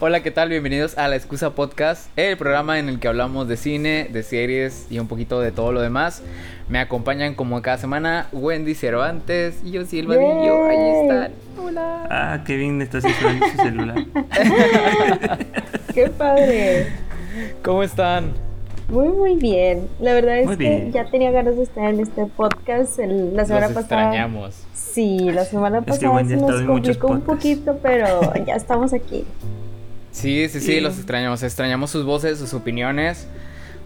Hola, ¿qué tal? Bienvenidos a La Excusa Podcast, el programa en el que hablamos de cine, de series y un poquito de todo lo demás. Me acompañan como cada semana Wendy Cervantes y yo Silvadillo. Ahí están. Hola. Ah, Kevin, estás usando su celular. ¡Qué padre! ¿Cómo están? Muy, muy bien. La verdad es que ya tenía ganas de estar en este podcast la semana Los pasada. extrañamos. Sí, la semana pasada se nos complicó un poquito, pero ya estamos aquí. Sí, sí, sí, los extrañamos. Extrañamos sus voces, sus opiniones.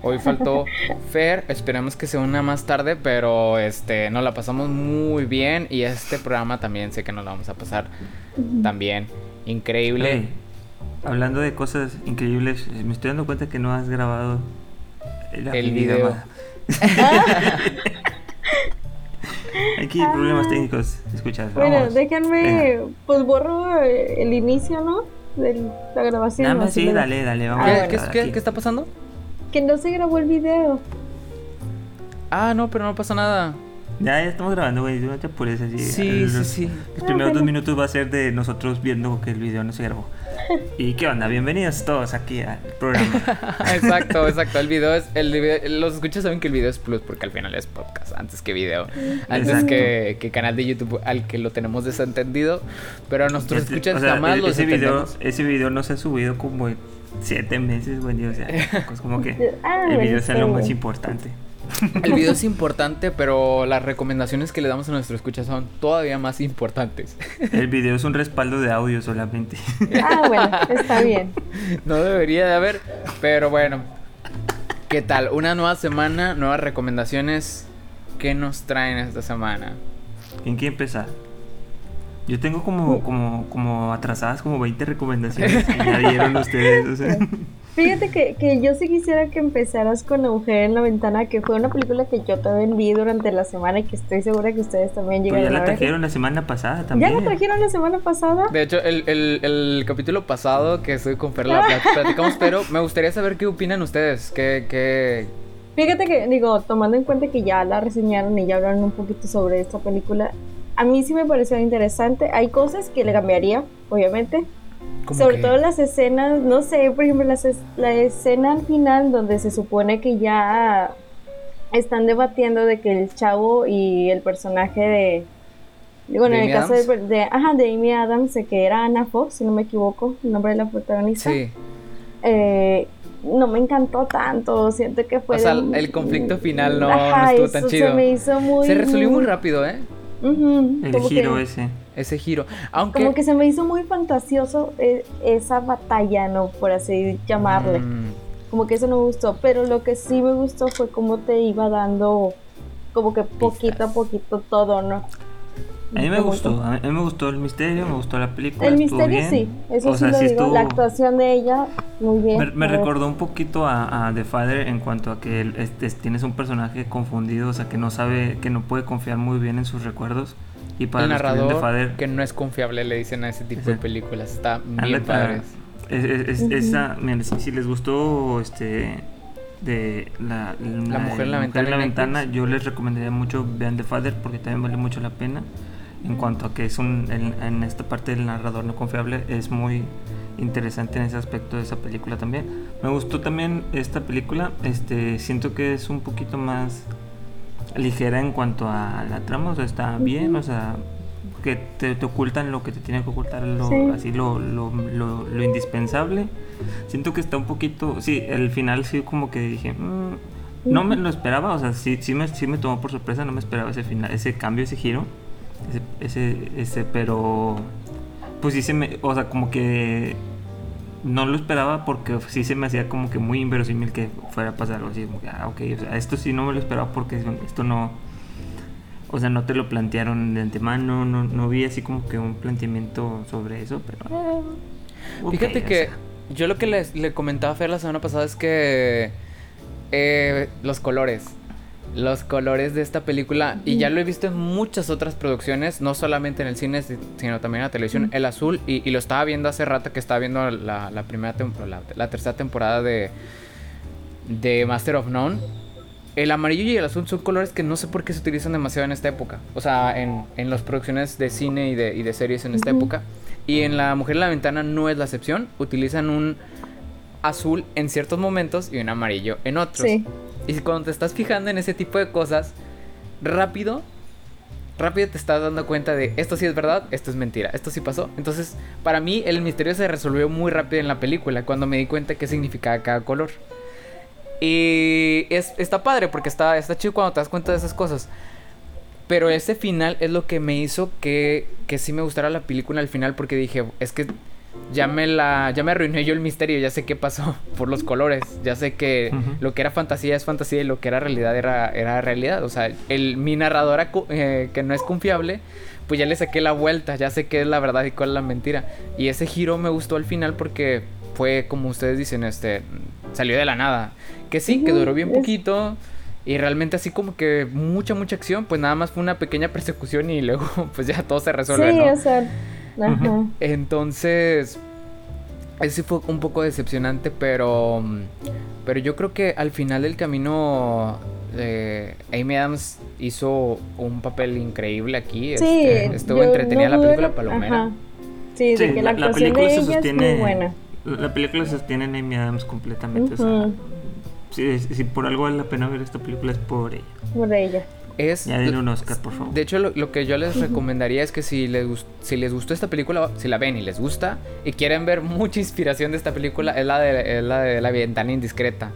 Hoy faltó Fer, esperemos que se una más tarde, pero este nos la pasamos muy bien y este programa también sé que nos la vamos a pasar también increíble. hablando de cosas increíbles, me estoy dando cuenta que no has grabado el video. Aquí problemas técnicos, escuchas. Bueno, déjenme, pues borro el inicio, ¿no? De la grabación. Nada más, sí, dale, dale, vamos. Ah, ¿Qué, ¿qué, ¿Qué, está pasando? Que no se grabó el video. Ah, no, pero no pasa nada. Ya, ya estamos grabando, güey, no te apures así. Sí, sí, sí. Los primeros dos minutos va a ser de nosotros viendo que el video no se grabó. ¿Y qué onda? Bienvenidos todos aquí al programa. exacto, exacto. El video es. El los escuchas saben que el video es plus porque al final es podcast antes que video. Antes que, que, canal de YouTube al que lo tenemos desentendido. Pero a nuestros este, escuchas jamás los ese video, ese video no se ha subido como siete meses, güey. O sea, pues como que ah, el video es lo más importante. El video es importante, pero las recomendaciones que le damos a nuestro escucha son todavía más importantes. El video es un respaldo de audio solamente. Ah, bueno, está bien. No debería de haber, pero bueno. ¿Qué tal? Una nueva semana, nuevas recomendaciones. ¿Qué nos traen esta semana? ¿En qué empezar? Yo tengo como, como, como atrasadas como 20 recomendaciones que ya dieron ustedes, o sea. Fíjate que, que, yo sí quisiera que empezaras con La Mujer en la Ventana, que fue una película que yo también vi durante la semana y que estoy segura que ustedes también llegaron pues ya la trajeron la semana pasada también. ¿Ya la trajeron la semana pasada? De hecho, el, el, el capítulo pasado que estoy con Fer la platicamos, pero me gustaría saber qué opinan ustedes, qué, qué... Fíjate que, digo, tomando en cuenta que ya la reseñaron y ya hablaron un poquito sobre esta película, a mí sí me pareció interesante. Hay cosas que le cambiaría, obviamente, sobre todo las escenas, no sé, por ejemplo, la, la escena al final donde se supone que ya están debatiendo de que el chavo y el personaje de... Bueno, en el caso de, ajá, de Amy Adams, que era Anna Fox, si no me equivoco, el nombre de la protagonista. Sí. Eh, no me encantó tanto, siento que fue... O sea, el conflicto final no, no estuvo tan chido. Se me hizo muy... Se resolvió muy rápido, ¿eh? el giro ese. Ese giro. Aunque... Como que se me hizo muy fantasioso eh, esa batalla, ¿no? Por así llamarle. Mm. Como que eso no me gustó. Pero lo que sí me gustó fue cómo te iba dando como que poquito a poquito todo, ¿no? A mí me gustó, a mí me gustó el misterio, me gustó la película. El misterio sí, eso sí lo digo, la actuación de ella, muy bien. Me, recordó un poquito a, The Father en cuanto a que este, tienes un personaje confundido, o sea, que no sabe, que no puede confiar muy bien en sus recuerdos. Y para el narrador Father, que no es confiable le dicen a ese tipo de películas, está bien padre. esa, si, les gustó este de la, mujer en la, ventana, la ventana yo les recomendaría mucho vean The Father porque también vale mucho la pena. En cuanto a que es un en, esta parte del narrador no confiable es muy interesante en ese aspecto de esa película también. Me gustó también esta película este siento que es un poquito más ligera en cuanto a la trama o sea está bien o sea que te, ocultan lo que te tiene que ocultar lo, así lo, lo, lo, indispensable. Siento que está un poquito sí el final sí como que dije mm, no me lo esperaba o sea sí sí me, sí me tomó por sorpresa no me esperaba ese final ese cambio ese giro ese, ese, pero pues sí se me, o sea, como que no lo esperaba porque sí se me hacía como que muy inverosímil que fuera a pasar algo así, como que, ah, ok, o sea, esto sí no me lo esperaba porque esto no, o sea, no te lo plantearon de antemano, no, no vi así como que un planteamiento sobre eso, pero... Fíjate que yo lo que le comentaba a Fer la semana pasada es que eh, los colores, los colores de esta película y ya lo he visto en muchas otras producciones, no solamente en el cine, sino también en la televisión, el azul, y, lo estaba viendo hace rato que estaba viendo la, primera temporada, la, tercera temporada de, de Master of None. El amarillo y el azul son colores que no sé por qué se utilizan demasiado en esta época, o sea, en, en las producciones de cine y de, y de series en esta época. Y en La Mujer en la Ventana no es la excepción. Utilizan un azul en ciertos momentos y un amarillo en otros. Sí. Y cuando te estás fijando en ese tipo de cosas, rápido, rápido te estás dando cuenta de esto sí es verdad, esto es mentira, esto sí pasó. Entonces, para mí el misterio se resolvió muy rápido en la película cuando me di cuenta qué significaba cada color. Y es, está padre porque está, está chido cuando te das cuenta de esas cosas. Pero ese final es lo que me hizo que, que sí me gustara la película al final porque dije, es que ya me la ya me arruiné yo el misterio, ya sé qué pasó por los colores, ya sé que lo que era fantasía es fantasía y lo que era realidad era, era realidad, o sea, el mi narradora eh, que no es confiable, pues ya le saqué la vuelta, ya sé qué es la verdad y cuál es la mentira. Y ese giro me gustó al final porque fue como ustedes dicen, este salió de la nada, que sí, que duró bien poquito. Y realmente así como que mucha, mucha acción, pues nada más fue una pequeña persecución y luego pues ya todo se resuelve, Sí, ¿no? o sea, ajá. Entonces, ese sí fue un poco decepcionante, pero, pero yo creo que al final del camino, eh, Amy Adams hizo un papel increíble aquí. Sí, este, estuvo entretenida no la película la- Palomera. ajá. Sí, de Sí, que la, película de se sostiene- es muy buena. La película se sostiene en Amy Adams completamente. O sea, Ujú. si, si por algo vale la pena ver esta película es por ella. Por ella. Es, Ya denle un Oscar, por favor. De hecho, lo, lo que yo les recomendaría es que si les, si les gustó esta película, si la ven y les gusta, y quieren ver mucha inspiración de esta película, es la de, es la, de la ventana indiscreta.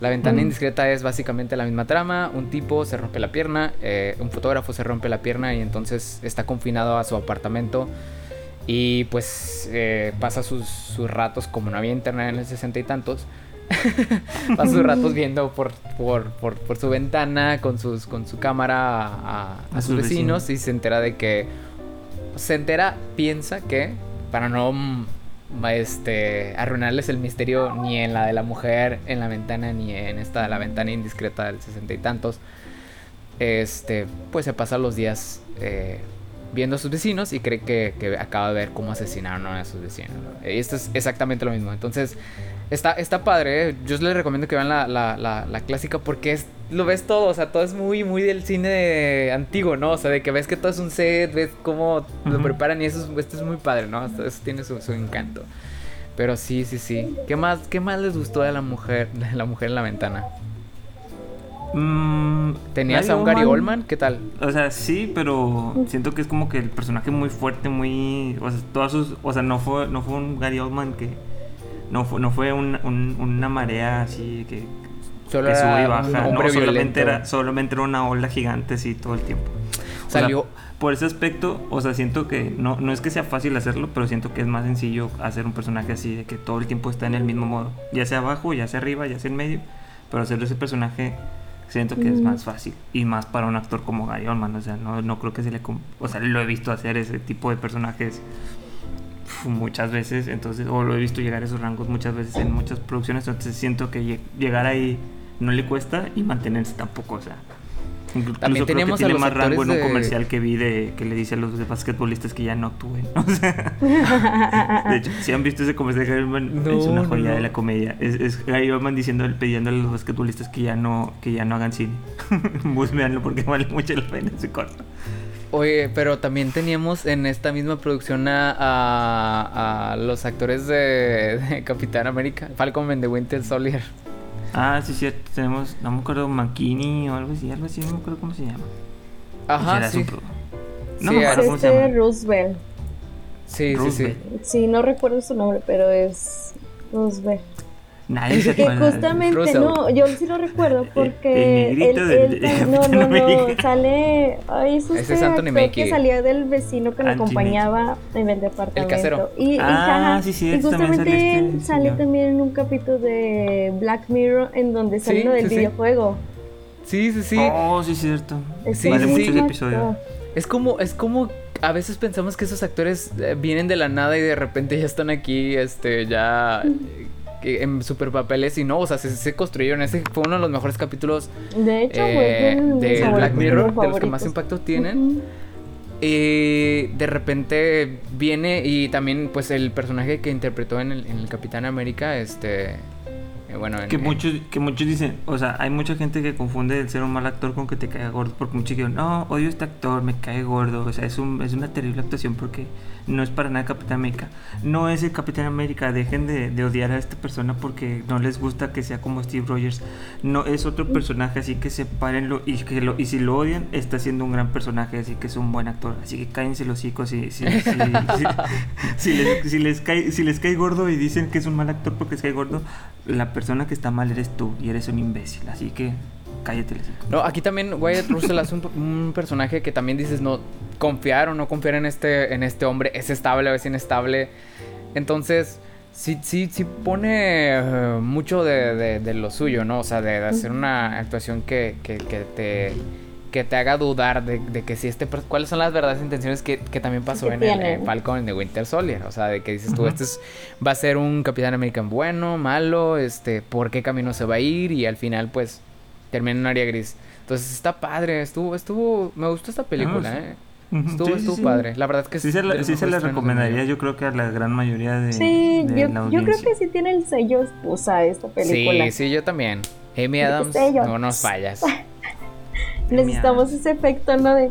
La ventana Mm. indiscreta es básicamente la misma trama, un tipo se rompe la pierna, eh, un fotógrafo se rompe la pierna y entonces está confinado a su apartamento y pues eh, pasa sus, sus ratos, como no había internet en el sesenta y tantos, pasa sus ratos viendo por, por, por, por su ventana con, sus, con su cámara a, a- a A sus vecinos y se entera de que, se entera, piensa que, para no este, arruinarles el misterio ni en la de la mujer en la ventana ni en esta de la ventana indiscreta del sesenta y tantos, este, pues se pasa los días eh, viendo a sus vecinos y cree que, que acaba de ver cómo asesinaron a sus vecinos. ¿no? Y esto es exactamente lo mismo. Entonces, está, está padre. ¿eh? Yo les recomiendo que vean la, la, la, la clásica porque es, lo ves todo. O sea, todo es muy, muy del cine antiguo, ¿no? O sea, de que ves que todo es un set, ves cómo lo preparan y eso es, esto es muy padre, ¿no? Esto- Eso tiene su, su encanto. Pero sí, sí, sí. ¿Qué más, ¿Qué más les gustó de la mujer, de la mujer en la ventana? Mm, ¿Tenías a un Gary Oldman? ¿Qué tal? O sea, sí, pero siento que es como que el personaje muy fuerte, muy. O sea, todas sus. O sea, no fue, no fue un Gary Oldman que. No fue, no fue un- un- una marea así que, Solo que sube y baja. un no, solamente era, solamente era una ola gigante así todo el tiempo. O sea, Salió. por ese aspecto, o sea, siento que no, no es que sea fácil hacerlo, pero siento que es más sencillo hacer un personaje así, de que todo el tiempo está en el mismo modo, ya sea abajo, ya sea arriba, ya sea en medio, pero hacer ese personaje siento que es más fácil y más para un actor como Gary Oldman, o sea, no, no creo que se le, o sea, lo he visto hacer ese tipo de personajes muchas veces, entonces, o lo he visto llegar a esos rangos muchas veces en muchas producciones, entonces siento que lle- llegar ahí no le cuesta y mantenerse tampoco, o sea. Incluso También creo que tiene más rango en un de- comercial que vi de que le dice a los de basquetbolistas que ya no actúen. O sea, de hecho, si han visto ese comercial Oldman, No, es una joya no. de la comedia. Es, es Gary Oldman diciendo, pidiendo a los basquetbolistas que ya no, que ya no hagan cine. Búsquenlo porque vale mucho la pena ese corto. Oye, pero también teníamos en esta misma producción a, a- a los actores de, de Capitán América, Falcon and the Winter Soldier. Ah, sí, cierto. Tenemos, no me acuerdo, Mankini o algo así, algo así, no me acuerdo cómo se llama. Ajá, sí. su pro- No Sí, me acuerdo Es cómo se este llama. Roosevelt. Sí, sí, sí. Roosevelt. Sí, no recuerdo su nombre, pero es Roosevelt. Nadie se Que acuerda. justamente, no, yo sí lo recuerdo porque el no, no, no, sale, ay, es Ese este es Anthony actor Mackie. que salía del vecino que lo acompañaba en el departamento. casero. Y, y, Ah, ajá, sí, sí, y también justamente sale este él sale señor. también en un capítulo de Black Mirror en donde sale Sí, lo del videojuego. Sí, sí, sí. Oh, sí, es cierto. Es Sí, un sí, muy sí. buen episodio. actor. Es como, es como a veces pensamos que esos actores eh, vienen de la nada y de repente ya están aquí, este, ya en super papeles y no, o sea, se, se construyeron. Ese fue uno de los mejores capítulos De hecho, eh, de, favoritos, Black Mirror, de los que más impacto tienen. Y de repente viene y también pues el personaje que interpretó en el, en el Capitán América, este, bueno, que, muchos, que muchos dicen, o sea, hay mucha gente que confunde el ser un mal actor con que te caiga gordo, porque muchos dicen, no, odio a este actor, me cae gordo, o sea, es, un, es una terrible actuación porque no es para nada Capitán América. No es el Capitán América, dejen de, de, odiar a esta persona porque no les gusta que sea como Steve Rogers. No es otro personaje, así que sepárenlo y, que lo, y si lo odian, está siendo un gran personaje, así que es un buen actor. Así que cállense los hijos si, si, si, si, les, si, les cae, si les cae gordo y dicen que es un mal actor porque les cae gordo, la persona que está mal eres tú y eres un imbécil. Así que cállate. No, aquí también Wyatt Russell es un, personaje que también dices, no, confiar o no confiar en este, en este hombre, es estable o es inestable. Entonces, sí, sí, sí pone eh, mucho de, de, lo suyo, ¿no? O sea, de, hacer una actuación que, que, que, te que te haga dudar de, de, que si este cuáles son las verdaderas intenciones que, que también pasó en, el, Falcon The Winter Soldier o sea de que dices tú este es, va a ser un Capitán American bueno malo este por qué camino se va a ir y al final pues termina en área gris. Entonces está padre, estuvo, estuvo, me gustó esta película, ah, ¿eh? Estuvo, estuvo padre. La verdad es que sí. se la, sí se la recomendaría, yo creo que a la gran mayoría de, sí, yo, yo, creo que sí tiene el sello esposa esta película. Sí, sí, yo también. Amy Adams, no nos fallas. Necesitamos ese efecto, ¿no? De...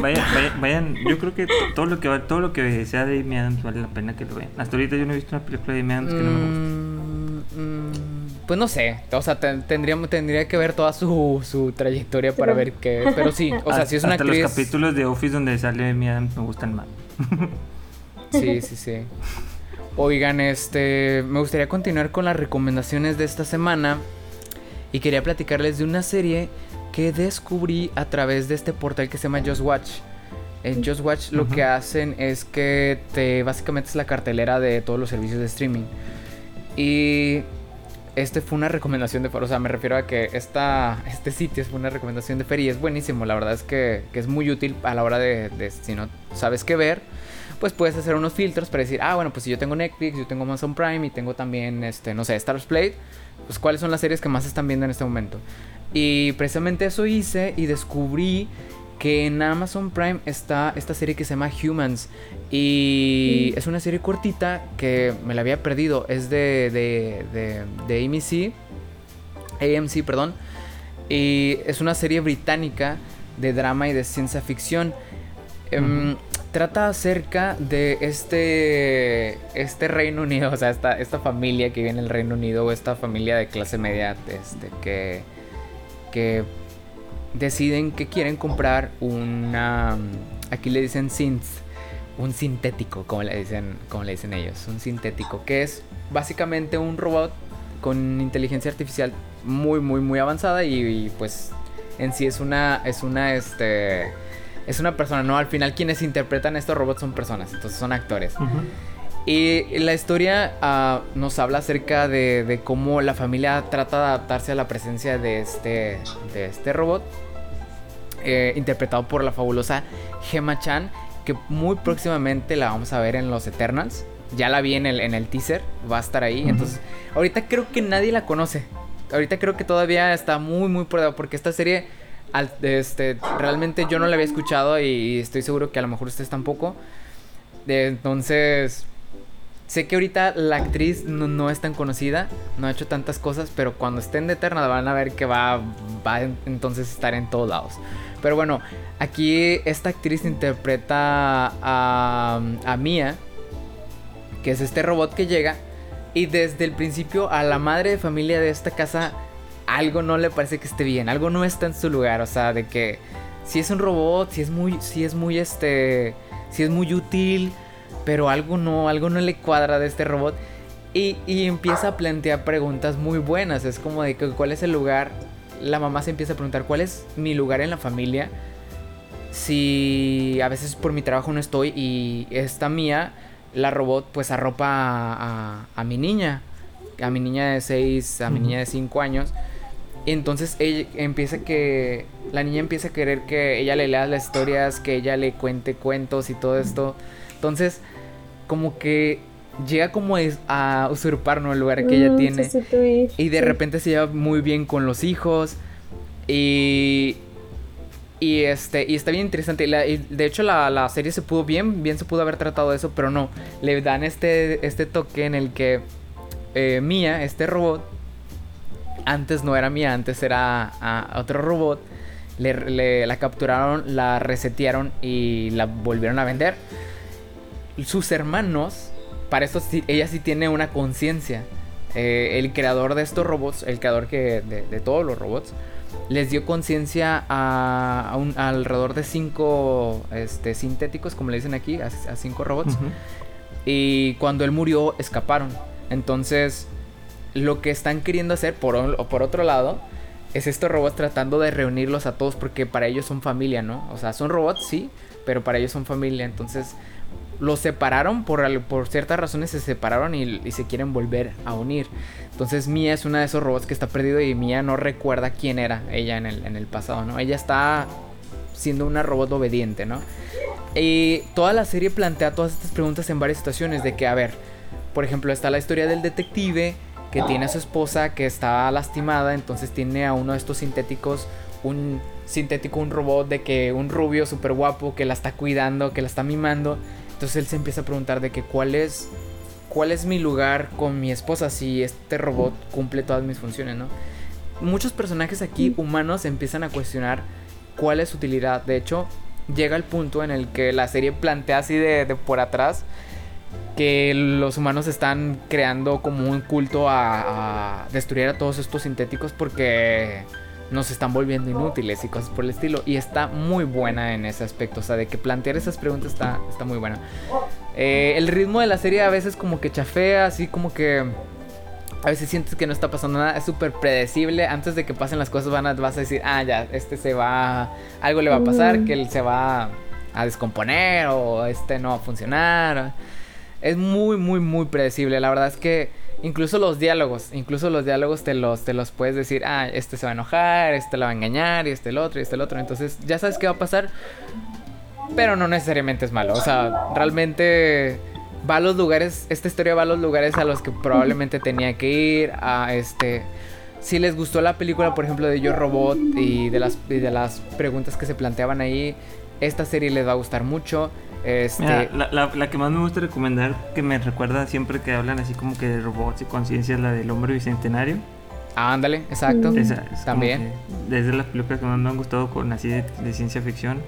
vayan, vayan, yo creo que todo lo que todo lo que sea de Amy Adams vale la pena que lo vean. Hasta ahorita yo no he visto una película de Amy Adams que no me guste. Mm, mm. Pues no sé, o sea, tendríamos, tendría que ver toda su, su trayectoria para ver qué. Pero sí, o sea, si es una Hasta los capítulos de Office donde sale mi me gustan más. sí, sí, sí. Oigan, este. Me gustaría continuar con las recomendaciones de esta semana. Y quería platicarles de una serie que descubrí a través de este portal que se llama Just Watch. En Just Watch lo que hacen es que te básicamente es la cartelera de todos los servicios de streaming. Y este fue una recomendación de Fer, o sea, me refiero a que esta, este sitio fue una recomendación de Fer y es buenísimo, la verdad es que, es muy útil a la hora de, si no sabes qué ver, pues puedes hacer unos filtros para decir, ah, bueno, pues si yo tengo Netflix, yo tengo Amazon Prime y tengo también, este, no sé, Stars Play, pues cuáles son las series que más están viendo en este momento. Y precisamente eso hice y descubrí que en Amazon Prime está esta serie que se llama Humans. Y es una serie cortita que me la había perdido. Es de, de, de, de AMC. AMC, perdón. Y es una serie británica de drama y de ciencia ficción. Em, trata acerca de este, este Reino Unido, o sea, esta, esta familia que vive en el Reino Unido, o esta familia de clase media este, que, deciden que quieren comprar una. Aquí le dicen synth. Un sintético, como le dicen, como le dicen ellos. Un sintético. Que es básicamente un robot con inteligencia artificial muy, muy, muy avanzada. Y, pues en sí es una. Es una. Este. Es una persona, ¿no? Al final quienes interpretan estos robots son personas. Entonces son actores. Y la historia ah, nos habla acerca de, cómo la familia trata de adaptarse a la presencia de este, de este robot. Eh, interpretado por la fabulosa Gemma Chan. Que muy próximamente la vamos a ver en los Eternals. Ya la vi en el, en el teaser. Va a estar ahí. Entonces, ahorita creo que nadie la conoce. Ahorita creo que todavía está muy, muy por debajo. Porque esta serie. este, realmente yo no la había escuchado. Y estoy seguro que a lo mejor ustedes tampoco. Entonces Sé que ahorita la actriz no, es tan conocida, no ha hecho tantas cosas, pero cuando esté en Eterna van a ver que va, va entonces estar en todos lados. Pero bueno, aquí esta actriz interpreta a, a Mia, que es este robot que llega, y desde el principio a la madre de familia de esta casa algo no le parece que esté bien, algo no está en su lugar, o sea, de que si es un robot, si es muy, si es muy este, si es muy útil pero algo no, algo no le cuadra de este robot. Y, empieza a plantear preguntas muy buenas. Es como de que, cuál es el lugar. La mamá se empieza a preguntar cuál es mi lugar en la familia. Si a veces por mi trabajo no estoy y esta mía, la robot, pues arropa a, a, mi niña. A mi niña de 6, a mi niña de 5 años. Y entonces ella empieza que. La niña empieza a querer que ella le lea las historias, que ella le cuente cuentos y todo esto. Entonces, como que llega como a usurpar el lugar que ella mm, tiene. y de repente se lleva muy bien con los hijos. Y. Y este. Y está bien interesante. Y de hecho, la, serie se pudo bien. Bien se pudo haber tratado eso. Pero no. Le dan este. Este toque en el que. Eh, Mia, este robot. antes no era mía, antes era a otro robot. Le, la capturaron, la resetearon y la volvieron a vender. Sus hermanos, para eso sí, ella sí tiene una conciencia. Eh, el creador de estos robots, el creador que, de, todos los robots, les dio conciencia a, un, alrededor de cinco este, sintéticos, como le dicen aquí, a, cinco robots. Y cuando él murió, escaparon. Entonces, lo que están queriendo hacer, por, por otro lado, es estos robots tratando de reunirlos a todos porque para ellos son familia, ¿no? O sea, son robots, sí, pero para ellos son familia. Entonces, los separaron por, por ciertas razones, se separaron y, se quieren volver a unir. Entonces, Mia es una de esos robots que está perdido y Mia no recuerda quién era ella en el, en el pasado, ¿no? Ella está siendo una robot obediente, ¿no? Y toda la serie plantea todas estas preguntas en varias situaciones de que, a ver, por ejemplo, está la historia del detective que tiene a su esposa que está lastimada, entonces tiene a uno de estos sintéticos, un sintético, un robot de que un rubio súper guapo que la está cuidando, que la está mimando. Entonces él se empieza a preguntar de que cuál es, cuál es mi lugar con mi esposa si este robot cumple todas mis funciones, ¿no? Muchos personajes aquí humanos empiezan a cuestionar cuál es su utilidad. De hecho, llega el punto en el que la serie plantea así de, de por atrás que los humanos están creando como un culto a, destruir a todos estos sintéticos porque nos están volviendo inútiles y cosas por el estilo. Y está muy buena en ese aspecto. O sea, de que plantear esas preguntas está, está muy buena. Eh, el ritmo de la serie a veces como que chafea, así como que... A veces sientes que no está pasando nada, es súper predecible. Antes de que pasen las cosas van a, vas a decir, ah, ya, este se va, algo le va a pasar, que él se va a descomponer o este no va a funcionar. Es muy, muy, muy predecible. La verdad es que incluso los diálogos, incluso los diálogos te los, te los puedes decir, ah, este se va a enojar, este lo va a engañar, y este el otro, y este el otro. Entonces ya sabes qué va a pasar. Pero no necesariamente es malo. O sea, realmente va a los lugares, esta historia va a los lugares a los que probablemente tenía que ir. A este. Si les gustó la película, por ejemplo, de Yo Robot y de las, y de las preguntas que se planteaban ahí, esta serie les va a gustar mucho. Este... la, que más me gusta recomendar, que me recuerda siempre que hablan así como que de robots y conciencia, es la del hombre bicentenario. Ah, ándale, exacto. También. Desde las películas que más me han gustado con así de, ciencia ficción.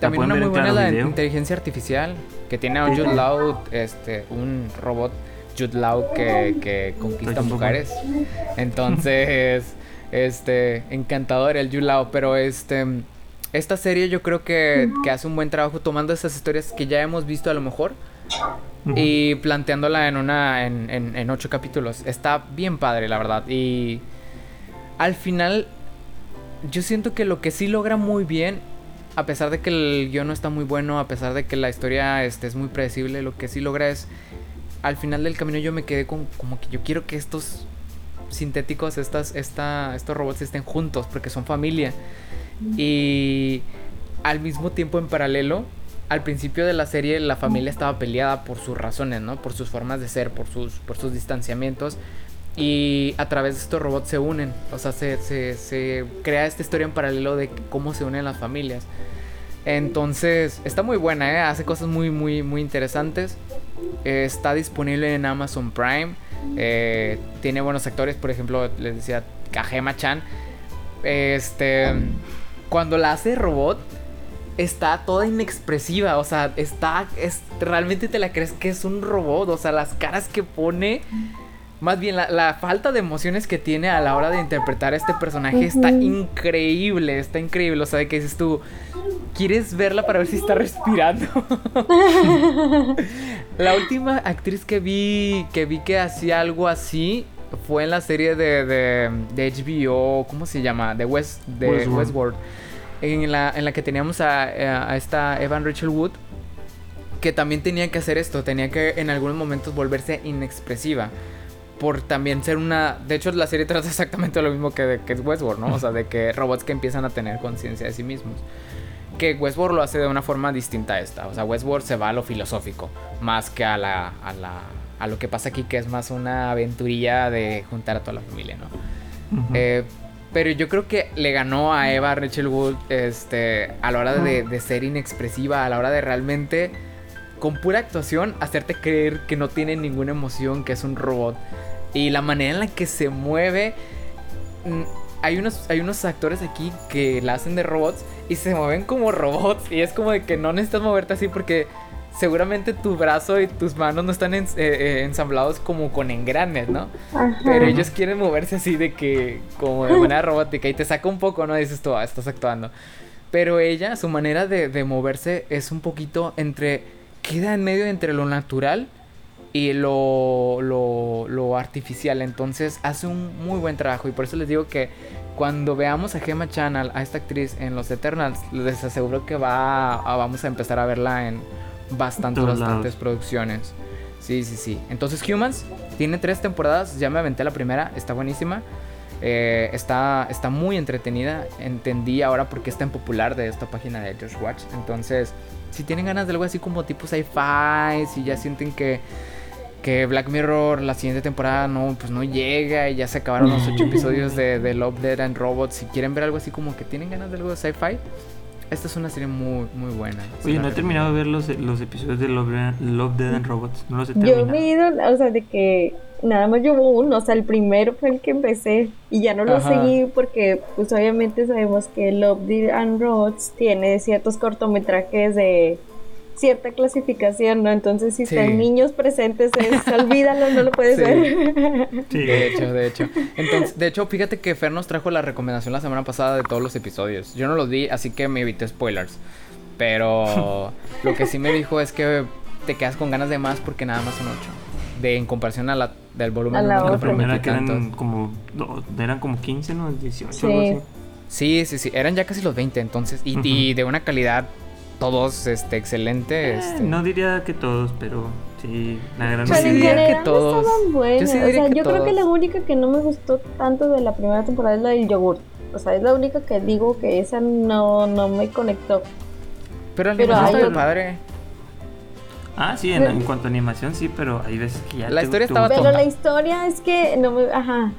También una muy buena la inteligencia artificial, que tiene a Jude Law, este, un robot Jude Law que, que conquista mujeres. Entonces, este, encantador el Jude Law, pero este esta serie yo creo que, hace un buen trabajo tomando esas historias que ya hemos visto a lo mejor y planteándola en una en, en, ocho capítulos. Está bien padre, la verdad. Y al final yo siento que lo que sí logra muy bien, a pesar de que el guion no está muy bueno, a pesar de que la historia este, es muy predecible, lo que sí logra es, al final del camino yo me quedé con como que yo quiero que estos sintéticos, estas, esta, estos robots estén juntos porque son familia. Y al mismo tiempo, en paralelo, al principio de la serie la familia estaba peleada por sus razones, ¿no? Por sus formas de ser, por sus, por sus distanciamientos. Y a través de estos robots se unen. O sea, se, se, crea esta historia en paralelo de cómo se unen las familias. Entonces, está muy buena, ¿eh? Hace cosas muy, muy, muy interesantes. está disponible en Amazon Prime. Eh, tiene buenos actores, por ejemplo, les decía Kajema Chan. Este cuando la hace robot, está toda inexpresiva. O sea, está. Es, realmente te la crees que es un robot. O sea, las caras que pone. Más bien, la, falta de emociones que tiene a la hora de interpretar a este personaje está increíble. Está increíble. O sea, que dices tú. ¿Quieres verla para ver si está respirando? la última actriz que vi. Que vi que hacía algo así. Fue en la serie de, de, de HBO. ¿Cómo se llama? De West. De Westworld en la, en la que teníamos a, esta Evan Rachel Wood, que también tenía que hacer esto, tenía que en algunos momentos volverse inexpresiva. Por también ser una. De hecho, la serie trata exactamente lo mismo que, que es Westworld, ¿no? O sea, de que robots que empiezan a tener conciencia de sí mismos. Que Westworld lo hace de una forma distinta a esta. O sea, Westworld se va a lo filosófico, más que a la, a la a lo que pasa aquí, que es más una aventurilla de juntar a toda la familia, ¿no? eh, pero yo creo que le ganó a Eva Rachel Wood este, a la hora de, ser inexpresiva, a la hora de realmente, con pura actuación, hacerte creer que no tiene ninguna emoción, que es un robot. Y la manera en la que se mueve mm, hay unos, hay unos actores aquí que la hacen de robots y se mueven como robots. Y es como de que no necesitas moverte así porque seguramente tu brazo y tus manos no están eh, eh, ensamblados como con engranes, ¿no? Pero ellos quieren moverse así de que, como de manera robótica y te saca un poco, ¿no? Dices tú, ah, estás actuando. Pero ella, su manera de, de moverse es un poquito entre, queda en medio entre lo natural y lo, lo, lo, artificial. Entonces hace un muy buen trabajo. Y por eso les digo que cuando veamos a Gemma Channel, a esta actriz en Los Eternals, les aseguro que va a, vamos a empezar a verla en bastantes, bastantes producciones. Sí, sí, sí. Entonces Humans tiene tres temporadas. Ya me aventé la primera. Está buenísima. Eh, está, está muy entretenida. Entendí ahora por qué es tan popular de esta página de Josh Watch. Entonces, si tienen ganas de algo así como tipo sci-fi, si ya sienten que que Black Mirror la siguiente temporada no pues no llega y ya se acabaron los ocho episodios de, de, Love, Dead and Robots. Si quieren ver algo así como que tienen ganas de algo de sci-fi, esta es una serie muy muy buena. Oye, no he terminado de ver los, los episodios de Love, Love, Dead and Robots. No los he terminado. Yo me he ido, o sea, de que nada más llevo uno, o sea, el primero fue el que empecé y ya no lo seguí porque pues obviamente sabemos que Love, Dead and Robots tiene ciertos cortometrajes de cierta clasificación, ¿no? Entonces, si están niños presentes, es, olvídalo, no lo puedes ver. Sí, de hecho, de hecho. Entonces, de hecho, fíjate que Fer nos trajo la recomendación la semana pasada de todos los episodios. Yo no los vi, así que me evité spoilers. Pero lo que sí me dijo es que te quedas con ganas de más porque nada más son ocho. De, en comparación a la del volumen de la, primera que eran como, eran como 15, ¿no? 18, sí. algo así. Sí, sí, sí, eran ya casi los 20 entonces, y, y de una calidad todos este excelente. Eh, este. No diría que todos, pero sí, la gran mayoría. Yo diría que todos. Yo, sí o sea, yo creo que la única que no me gustó tanto de la primera temporada es la del yogur. O sea, es la única que digo que esa no, no me conectó. Pero la animación está padre. Ah, sí, en, cuanto a animación sí, pero hay veces que ya La historia estaba Pero la historia es que no me... Ajá.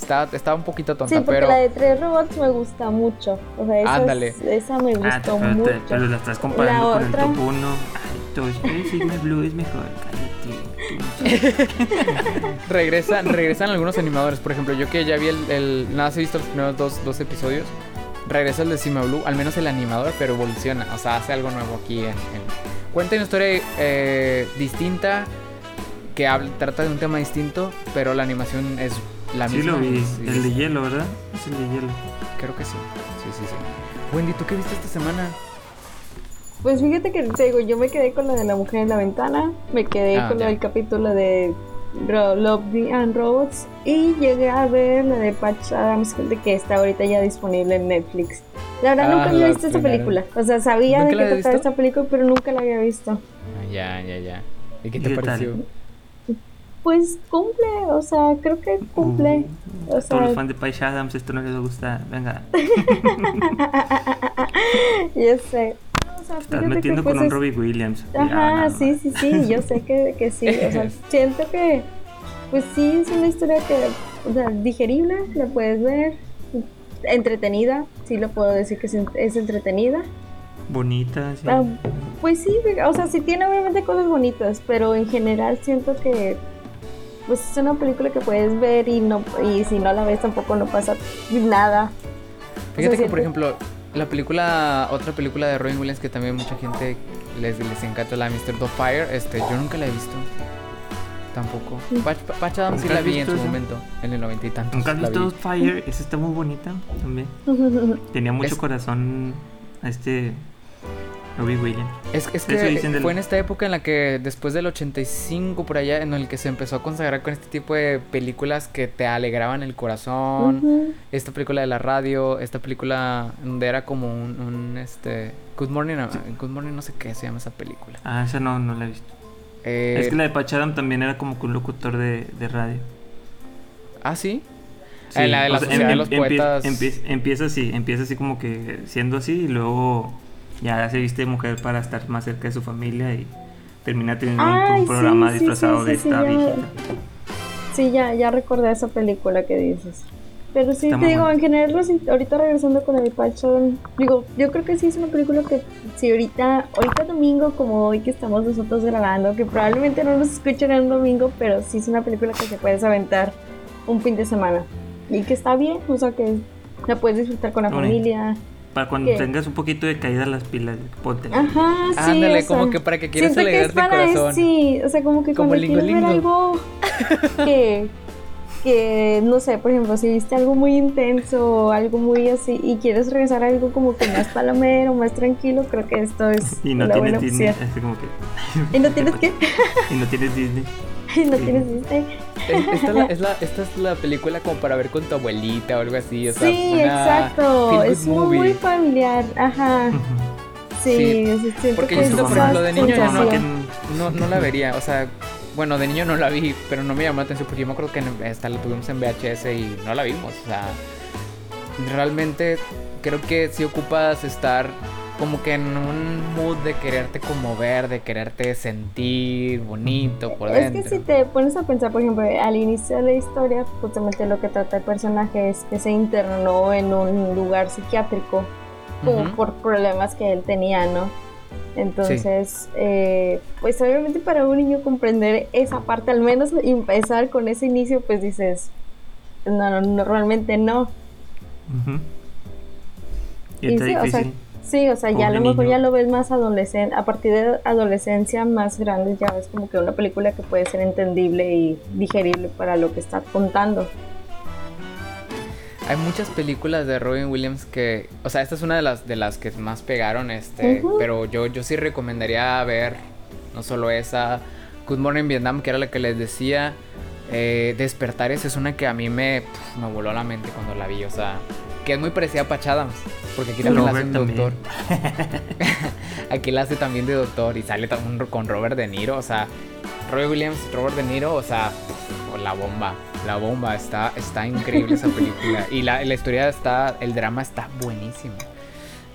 Estaba, estaba un poquito tonta, sí, porque pero... la de tres robots me gusta mucho. O sea, esa, Ándale. esa me ah, gustó mucho. pero la estás comparando con el top 1. Ay, Sigma Blue es mejor. Regresan, regresan algunos animadores. Por ejemplo, yo que ya vi el... el nada, he visto los primeros dos, dos episodios. Regresa el de Sigma Blue, al menos el animador, pero evoluciona. O sea, hace algo nuevo aquí en... Cuenta una historia eh, distinta que habla, trata de un tema distinto, pero la animación es la sí lo vi, el de hielo, ¿verdad? Es el de hielo. Creo que sí. Sí, sí, sí. Wendy, ¿tú qué viste esta semana? Pues fíjate que te digo, yo me quedé con la de la mujer en la ventana, me quedé ah, con el capítulo de Love and Robots y llegué a ver la de Patch Adams que está ahorita ya disponible en Netflix. La verdad nunca ah, había visto esta película, o sea, sabía de qué trataba esta película, pero nunca la había visto. Ah, ya, ya, ya. ¿Y qué te pareció? Pues cumple, o sea, creo que cumple. Uh, o sea... Todos los fans de Patch Adams esto no les gusta, venga. yo sé. O sea, Estás metiendo con pues un Robbie Williams. Ajá, sí, sí, sí, yo sé que, que sí. O sea, siento que, pues sí, es una historia que, o sea, digerible, la puedes ver, entretenida, sí lo puedo decir que es, entretenida. Bonita, sí. Ah, pues sí, o sea, sí tiene obviamente cosas bonitas, pero en general siento que pues es una película que puedes ver y no y si no la ves tampoco no pasa nada. Fíjate que por ejemplo, la película, otra película de Robin Williams que también mucha gente les, les encanta, la Mr. Fire este, yo nunca la he visto. Tampoco. Patch, Adams sí la vi en su momento, en el noventa y tantos. ¿Nunca has visto Fire? Esa está muy bonita también. Tenía mucho corazón a este Williams. Es, es que fue en esta época en la que después del 85 por allá, en el que se empezó a consagrar con este tipo de películas que te alegraban el corazón. Esta película de la radio, esta película donde era como un, este Good Morning, Good Morning no sé qué se llama esa película. Ah, esa no, no la he visto. Eh, es que la de Pachadam también era como un locutor de, radio. Ah, sí. sí. la de la sociedad de em, los poetas. empieza así, empieza así como que siendo así y luego ya se viste mujer para estar más cerca de su familia y termina teniendo un, programa disfrazado de esta viejita. Sí, ya, ya recordé esa película que dices. Pero sí, te digo, en general, ahorita regresando con el Pacho, digo, yo creo que sí es una película que, si ahorita, ahorita domingo, como hoy que estamos nosotros grabando, que probablemente no nos escuchen en un domingo, pero sí es una película que se puedes aventar un fin de semana. y que está bien, o sea que la puedes disfrutar con la familia. Para cuando tengas un poquito de caída las pilas, ponte. Ajá, sí. Ándale, como que para que quieras alegrarte el corazón. sí, o sea, como que como cuando quieres ver algo que, que, no sé, por ejemplo, si viste algo muy intenso, algo muy así, y quieres regresar a algo como que más palomero, más tranquilo, creo que esto es y no una tienes buena Disney, opción. así como que... ¿Y no tienes qué? y no tienes Disney. Esta es, la, es la, esta es la película como para ver con tu abuelita o algo así. O sea, sí, una exacto. Es muy, movie. muy familiar. Ajá. Sí, Sí, siento Porque que yo por ejemplo, de niño ya no, no, no la vería. O sea, bueno, de niño no la vi, pero no me llamó la atención porque yo me acuerdo que hasta la tuvimos en VHS y no la vimos. O sea, realmente creo que si ocupas estar como que en un mood de quererte conmover, de quererte sentir bonito por Es dentro. que si te pones a pensar, por ejemplo, al inicio de la historia, justamente lo que trata el personaje es que se internó en un lugar psiquiátrico como Ujú. por problemas que él tenía, ¿no? Entonces, eh, pues obviamente para un niño comprender esa parte, al menos empezar con ese inicio, pues dices, no, no, normalmente no. Y Y está sí, o sea, difícil. Sí, o sea, ya a lo mejor niño. ya lo ves más adolescente, a partir de adolescencia más grande ya ves como que una película que puede ser entendible y digerible para lo que está contando. Hay muchas películas de Robin Williams que, o sea, esta es una de las de las que más pegaron, este, Ujú. pero yo yo sí recomendaría ver no solo esa, Good Morning Vietnam, que era la que les decía, eh, Despertares es una que a mí me pf, me voló la mente cuando la vi, o sea, que es muy parecida a Patch Adams, porque aquí también la hace un doctor. aquí la hace también de doctor y sale también con Robert De Niro, o sea, Robin Williams, Robert De Niro, o sea, pf, la bomba, la bomba, está, está increíble esa película. Y la, la historia está, el drama está buenísimo.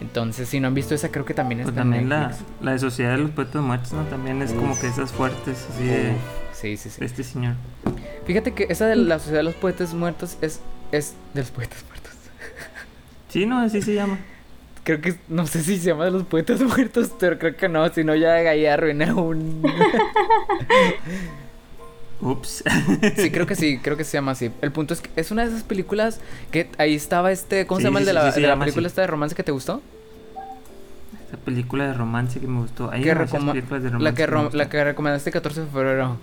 Entonces, si no han visto esa, creo que también Pues está en también la, la de Sociedad de los Poetas Muertos, ¿no? También es como Uf. que esas fuertes, así de, Sí, sí, sí. de este señor. Fíjate que esa de la Sociedad de los Poetas Muertos es, es de los Poetas Muertos. Sí, no, así se llama. Creo que, no sé si se llama de los Poetas Muertos, pero creo que no, si no ya ahí arruiné un... Ups. Sí, creo que sí, creo que se llama así. El punto es que es una de esas películas que ahí estaba este, ¿cómo Sí, se llama sí, el de la, sí, se de la película así. esta de romance que te gustó? Esa película de romance que me gustó. Hay Que películas de romance la que, rom- la que recomendaste 14 de febrero.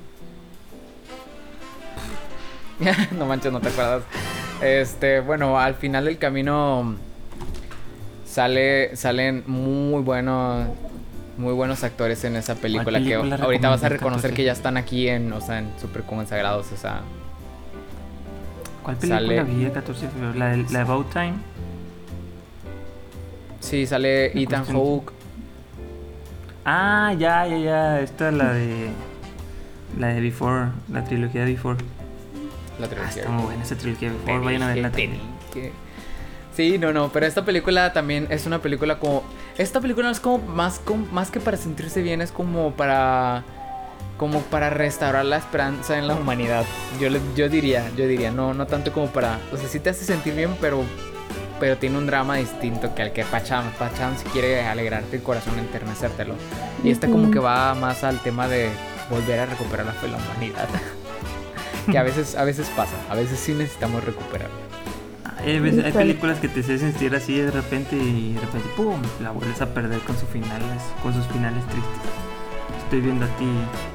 no manches, no te acuerdas. Este, bueno, al final del camino sale salen muy buenos muy buenos actores en esa película que ahorita vas a reconocer 14? que ya están aquí en, o sea, en super consagrados, o sea, ¿Cuál película sale- vi el 14 de febrero? La de, la de About Time. sí sale Me Ethan Hawke, Ah, ya, ya, ya. Esta es la de. La de Before. La trilogía de Before. La Ah, trilogía. está muy buena esa trilogía Te Before. Vayan a verla también. Sí, no, no, pero esta película también es una película como... Esta película es como más, como más que para sentirse bien, es como para... Como para restaurar la esperanza en la humanidad. Yo, yo diría, yo diría, no, no tanto como para... O sea, sí te hace sentir bien, pero... Pero tiene un drama distinto que al que Pacham. Pacham si quiere alegrarte el corazón, enternecértelo. Y esta como que va más al tema de volver a recuperar la fe en la humanidad. que a veces, a veces pasa, a veces sí necesitamos recuperarla. Hay, veces- hay películas que te hacen sentir así de repente y de repente, ¡pum! La vuelves a perder con sus finales, con sus finales tristes. Estoy viendo a ti,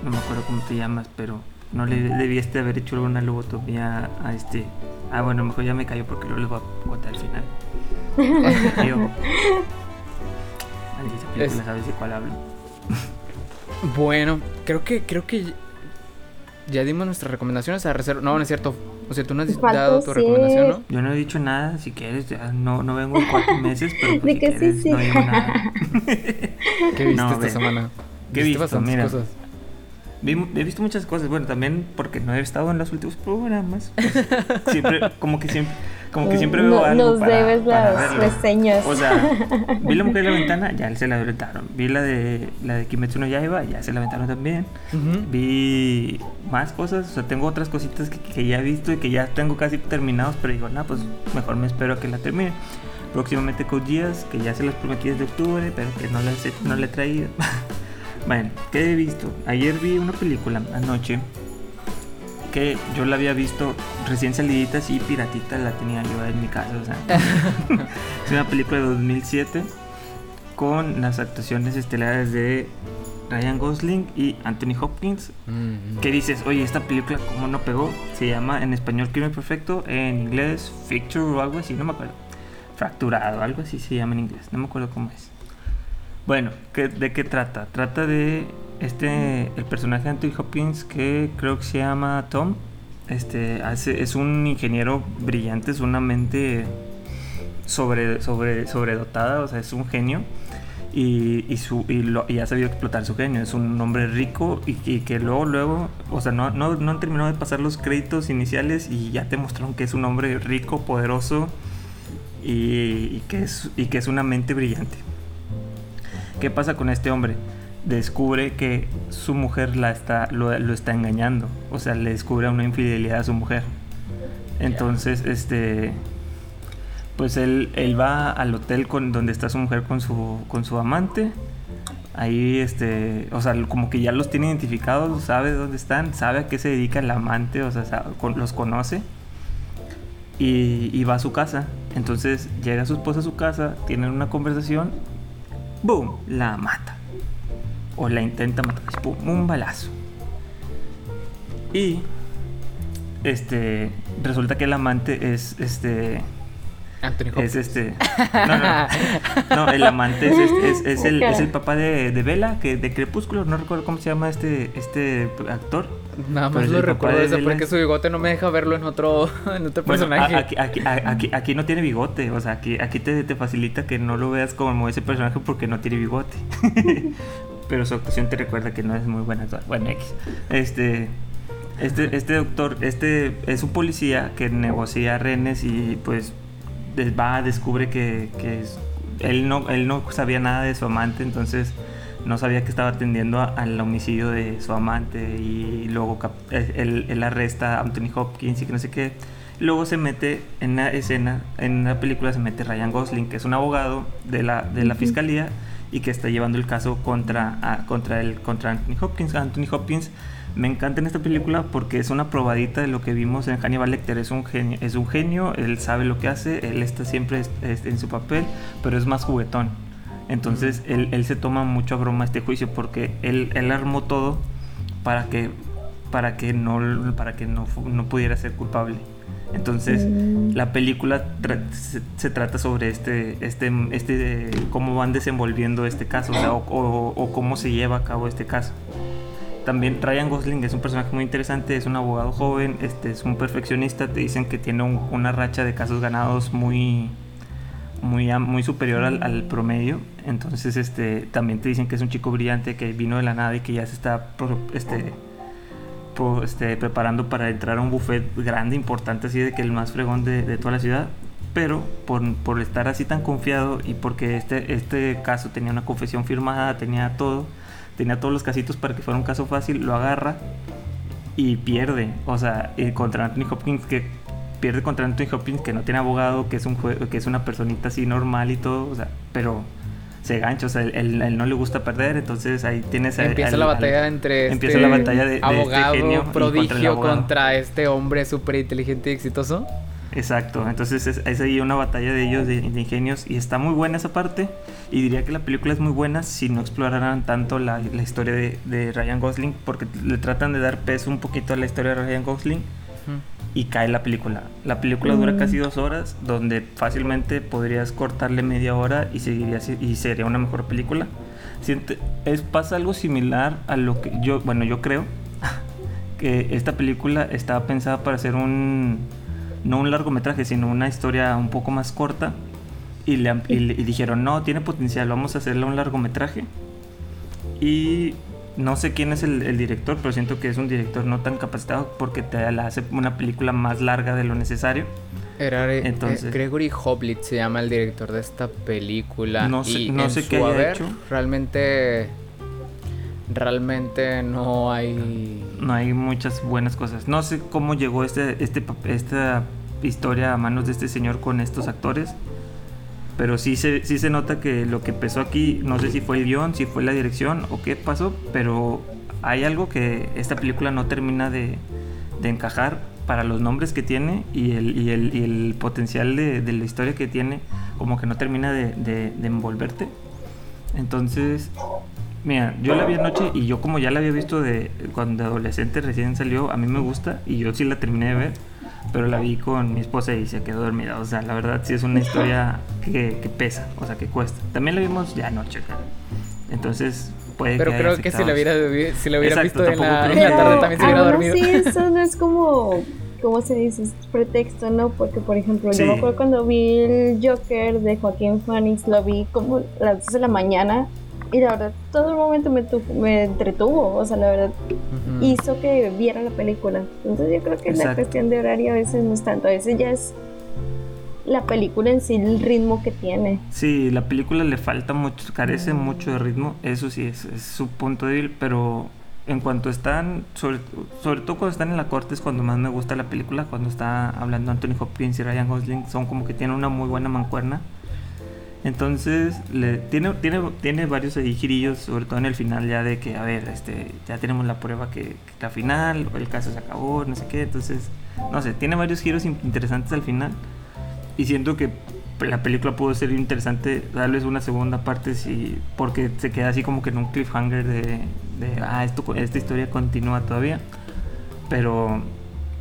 no me acuerdo cómo te llamas, pero no le debiste haber hecho alguna lobotomía a este. Ah, bueno, mejor ya me callo porque luego les voy a contar el final. Maldita película, Es- ¿sabes de cuál hablo? Bueno, creo que creo que ya dimos nuestras recomendaciones a reserva. No, no es cierto. O sea, tú no has Falta dado tu sí. recomendación, ¿no? Yo no he dicho nada, si quieres, ya no, no vengo en cuatro meses, pero pues, De si que sí, quieres, sí. no digo nada. ¿Qué viste No, esta semana? ¿Qué he Viste visto? Mira. cosas. Vi- he visto muchas cosas, bueno, también porque no he estado en los últimos programas. pues, siempre, como que siempre, como que siempre veo No- algo Nos para- debes para las verlo. reseñas. O sea, vi la mujer de la ventana, ya se la aventaron. Vi la de la de Kimetsu no Yaiba, ya se la aventaron también. Ujú. Vi más cosas, o sea, tengo otras cositas que, que ya he visto y que ya tengo casi terminados, pero digo, no, pues mejor me espero a que la termine. Próximamente con días, que ya se las prometí desde octubre, pero que no las he, no le he traído. bueno, ¿qué he visto? Ayer vi una película anoche que yo la había visto recién salidita, así piratita, la tenía yo en mi casa. O sea, es una película de 2007 con las actuaciones estelares de Ryan Gosling y Anthony Hopkins. Mm, Que dices, oye, esta película, ¿cómo no pegó? Se llama en español Crimen Perfecto, en inglés Picture o algo así, no me acuerdo. Fracturado, algo así se llama en inglés, no me acuerdo cómo es. Bueno, ¿qué- ¿de qué trata? Trata de este, el personaje de Anthony Hopkins que creo que se llama Tom. Este, hace, es un ingeniero brillante, es una mente sobre, sobre, sobredotada, o sea, es un genio. Y, y, su, y, ha sabido explotar su genio. Es un hombre rico y, que luego, luego, o sea, no, no, no han terminado de pasar los créditos iniciales y ya te mostraron que es un hombre rico, poderoso y que, es, y que es una mente brillante. ¿Qué pasa con este hombre? Descubre que su mujer la está, lo, lo está engañando. O sea, le descubre una infidelidad a su mujer. Entonces, este pues él, él va al hotel con donde está su mujer con su con su amante. Ahí este o sea como que ya los tiene identificados sabe dónde están sabe a qué se dedica el amante o sea sabe- los conoce. Y, y va a su casa. Entonces llega su esposa a su casa tienen una conversación boom la mata o la intenta matar pum, un balazo y este resulta que el amante es este Anthony Hopkins. es este. No, no. No, el amante es, este- es, es el, es el papá de, de Bella, que de Crepúsculo. No recuerdo cómo se llama este, este actor. Nada más lo recuerdo eso Bella. porque su bigote no me deja verlo en otro, en otro Bueno, personaje. a- aquí, aquí, aquí, aquí no tiene bigote. O sea, aquí, aquí te, te facilita que no lo veas como ese personaje porque no tiene bigote. Pero su actuación te recuerda que no es muy buena actor. Bueno, X. Este. Este, este doctor, este es un policía que negocia rehenes y pues va, descubre que, que es- él, no, él no sabía nada de su amante, entonces no sabía que estaba atendiendo a- al homicidio de su amante y luego eh, él, él arresta a Anthony Hopkins y que no sé qué. Luego se mete en la escena, en la película se mete Ryan Gosling, que es un abogado de la, de la fiscalía y que está llevando el caso contra, a- contra, el, contra Anthony Hopkins. Anthony Hopkins me encanta en esta película porque es una probadita de lo que vimos en Hannibal Lecter. Es un genio, es un genio él sabe lo que hace, él está siempre en su papel, pero es más juguetón. Entonces él, él se toma mucho a broma este juicio porque él, él armó todo para que, para que, no, para que no, no pudiera ser culpable. Entonces Mm. la película tra- se, se trata sobre este, este, este, cómo van desenvolviendo este caso, o, sea, o- o- o cómo se lleva a cabo este caso. También Ryan Gosling es un personaje muy interesante, es un abogado joven, este, es un perfeccionista, te dicen que tiene un- una racha de casos ganados muy, muy, muy superior al, al promedio. Entonces este, también te dicen que es un chico brillante, que vino de la nada y que ya se está este, este, preparando para entrar a un buffet grande, importante, así de que el más fregón de, de toda la ciudad. Pero por, por estar así tan confiado y porque este, este caso tenía una confesión firmada, tenía todo, tenía todos los casitos para que fuera un caso fácil, lo agarra y pierde. O sea, contra Anthony Hopkins, que pierde contra Anthony Hopkins, que no tiene abogado, que es, un que es una personita así normal y todo, o sea, pero se gancha, o sea, él, no le gusta perder, entonces ahí tienes... a- Empieza al- la al- batalla entre empieza este la batalla de- de este abogado genio y contra prodigio abogado. contra este hombre súper inteligente y exitoso. Exacto, entonces es, es ahí una batalla de ellos, de, de ingenios, y está muy buena esa parte, y diría que la película es muy buena si no exploraran tanto la, la historia de, de Ryan Gosling, porque le tratan de dar peso un poquito a la historia de Ryan Gosling, y cae la película. La película dura casi dos horas, donde fácilmente podrías cortarle media hora y seguiría y sería una mejor película. Siente- es, pasa algo similar a lo que yo, bueno, yo creo que esta película estaba pensada para ser un no un largometraje, sino una historia un poco más corta y le, y le- y dijeron, "No, tiene potencial, vamos a hacerle un largometraje." Y no sé quién es el, el director, pero siento que es un director no tan capacitado porque te la hace una película más larga de lo necesario. Era eh, Entonces- Gregory Hoblit se llama el director de esta película. No sé- y no en sé su qué haya haber, hecho. Realmente, realmente no hay. No hay muchas buenas cosas. No sé cómo llegó este, este, esta historia a manos de este señor con estos actores. Pero sí se, sí se nota que lo que empezó aquí, no sé si fue el guion, si fue la dirección o qué pasó, pero hay algo que esta película no termina de, de encajar para los nombres que tiene y el, y el, y el potencial de, de, la historia que tiene, como que no termina de, de, envolverte. Entonces, mira, yo la vi anoche y yo como ya la había visto de cuando adolescente recién salió, a mí me gusta y yo sí la terminé de ver, pero la vi con mi esposa y se quedó dormida. O sea, la verdad sí es una historia que, que pesa, o sea, que cuesta. También la vimos ya anoche, cara. Entonces, puede Pero creo que si la hubiera, si la hubiera Exacto, visto en la, tampoco en la tarde también se hubiera aún dormido. así, eso no es como, ¿cómo se dice? Es pretexto, ¿no? Porque, por ejemplo, Sí. yo me acuerdo cuando vi el Joker de Joaquín Phoenix, lo vi como a las 2 de la mañana y la verdad, todo el momento me, me entretuvo, o sea, la verdad, hizo que viera la película. Entonces yo creo que la Exacto. cuestión de horario a veces no es tanto, a veces ya es la película en sí, el ritmo que tiene. Sí, la película le falta mucho, carece mucho de ritmo, eso sí es, es su punto débil, pero en cuanto están, sobre, sobre todo cuando están en la corte es cuando más me gusta la película, cuando está hablando Anthony Hopkins y Ryan Gosling, son como que tienen una muy buena mancuerna. Entonces, le, tiene, tiene, tiene varios girillos, sobre todo en el final ya de que, a ver, este, ya tenemos la prueba que, que la final, el caso se acabó, no sé qué, entonces, no sé, tiene varios giros in- interesantes al final. Y siento que la película pudo ser interesante darles una segunda parte si, porque se queda así como que en un cliffhanger de, de ah, esto, esta historia continúa todavía. Pero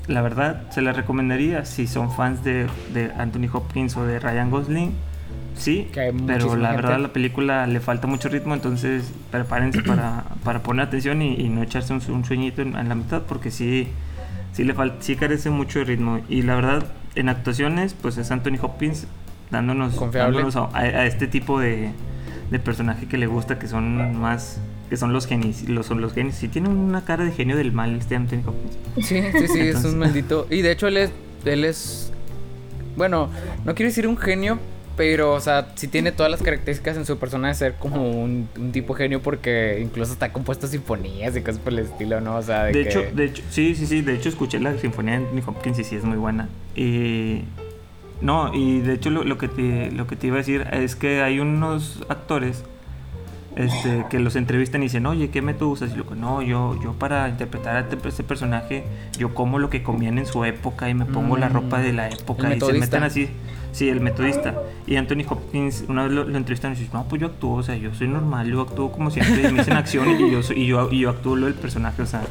la verdad, se la recomendaría si son fans de, de Anthony Hopkins o de Ryan Gosling. Sí, Que hay pero la gente. verdad la película le falta mucho ritmo, entonces prepárense para, para poner atención y, y no echarse un, un sueñito en, en la mitad, porque sí, sí le falta, sí carece mucho de ritmo. Y la verdad, en actuaciones, pues es Anthony Hopkins dándonos, dándonos a, a- este tipo de, de personaje que le gusta, que son más, que son los genios, los, son los genios. Sí tiene una cara de genio del mal este Anthony Hopkins. Sí, sí, sí, es un maldito. Y de hecho él es, él es, bueno, no quiero decir un genio, pero, o sea, sí tiene todas las características en su persona de ser como un, un tipo genio porque incluso está compuesto sinfonías y cosas por el estilo, ¿no? O sea, de, De que- hecho, de hecho, sí, sí, sí, de hecho escuché la sinfonía de Anthony Hopkins y sí es muy buena. Y no, y de hecho lo, lo que te, lo que te iba a decir es que hay unos actores este, que los entrevistan y dicen, oye, ¿qué método usas? Y luego, no, yo, yo para interpretar a este, personaje, yo como lo que comían en su época y me pongo la Mm, ropa de la época y se meten así. Sí, el metodista. Y Anthony Hopkins, una vez lo, lo entrevistan y dice, no, pues yo actúo, o sea, yo soy normal, yo actúo como siempre, me dicen acción y yo, soy- y yo, y yo actúo lo del personaje, o sea...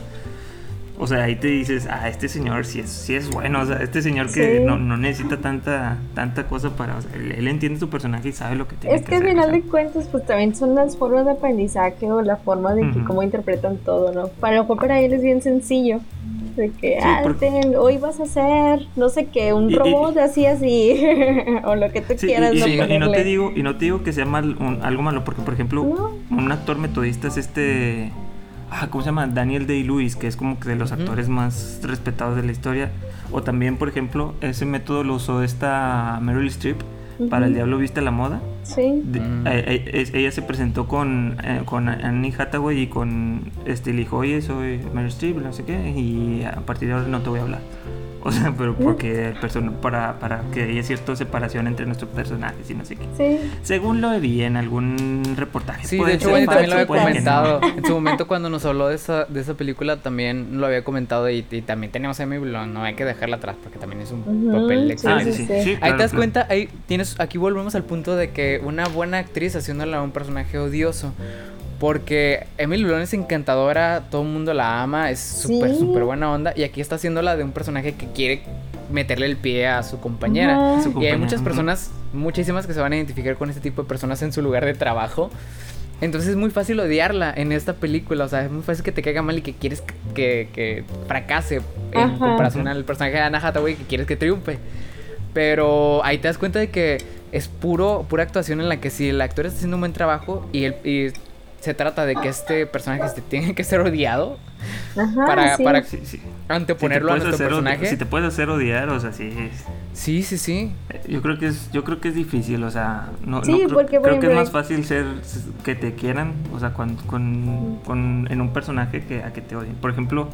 O sea, ahí te dices, ah, este señor sí es, sí es bueno, o sea, este señor que Sí. no, no necesita tanta, tanta cosa para, o sea, él, él entiende su personaje y sabe lo que tiene Es que que al hacer, o final sea. de cuentas, pues también son las formas de aprendizaje o la forma de que Ujú. cómo interpretan todo, ¿no? Para lo mejor para él es bien sencillo. De que, Sí, ah, porque- ten, hoy vas a hacer, no sé qué, un Y- y- robot así, así, o lo que tú Sí, quieras, y, ¿no? y- y no te digo y no te digo que sea mal un- algo malo porque por ejemplo No. un actor metodista es este ah, ¿cómo se llama? Daniel Day Lewis que es como que de los actores más respetados de la historia o también por ejemplo ese método lo usó esta Meryl Streep para el diablo viste la moda Sí. De- Mm. eh, eh, ella se presentó con, eh, con Annie Hathaway y con este le dijo, oye, soy Meryl Streep, no sé qué, y a partir de ahora no te voy a hablar. O sea, pero porque el person- para, para que haya cierta separación entre nuestros personajes y no sé qué. Sí. Según lo vi en algún reportaje. Sí, de hecho, también lo había no. comentado. En su momento, cuando nos habló de esa, de esa película, también lo había comentado. Y, y también teníamos a Emily Blunt, no hay que dejarla atrás porque también es un Ujú, papel sí, excelente. Ah, sí, sí, Ahí claro, te das claro. cuenta, ahí tienes, aquí volvemos al punto de que una buena actriz haciéndola un personaje odioso. Porque Emily Blunt es encantadora, todo el mundo la ama, es súper, Sí. súper buena onda. Y aquí está haciéndola de un personaje que quiere meterle el pie a su compañera. Su Y hay muchas personas, muchísimas que se van a identificar con este tipo de personas en su lugar de trabajo. Entonces es muy fácil odiarla en esta película. O sea, es muy fácil que te caiga mal y que quieres que, que- fracase en Ajá. comparación al personaje de Anna Hathaway que quieres que triunfe. Pero ahí te das cuenta de que es puro, pura actuación en la que si el actor está haciendo un buen trabajo y, el, y se trata de que este personaje este, tiene que ser odiado Ajá, para, sí. para Sí, sí. Si te anteponerlo a nuestro personaje. Si te puedes hacer odiar, o sea, sí. es- Sí, sí, sí. Yo creo que es, yo creo que es difícil, o sea, no, Sí, no creo, porque, por creo que es más fácil ser que te quieran, o sea, con, con, con- en un personaje que a que te odien. Por ejemplo,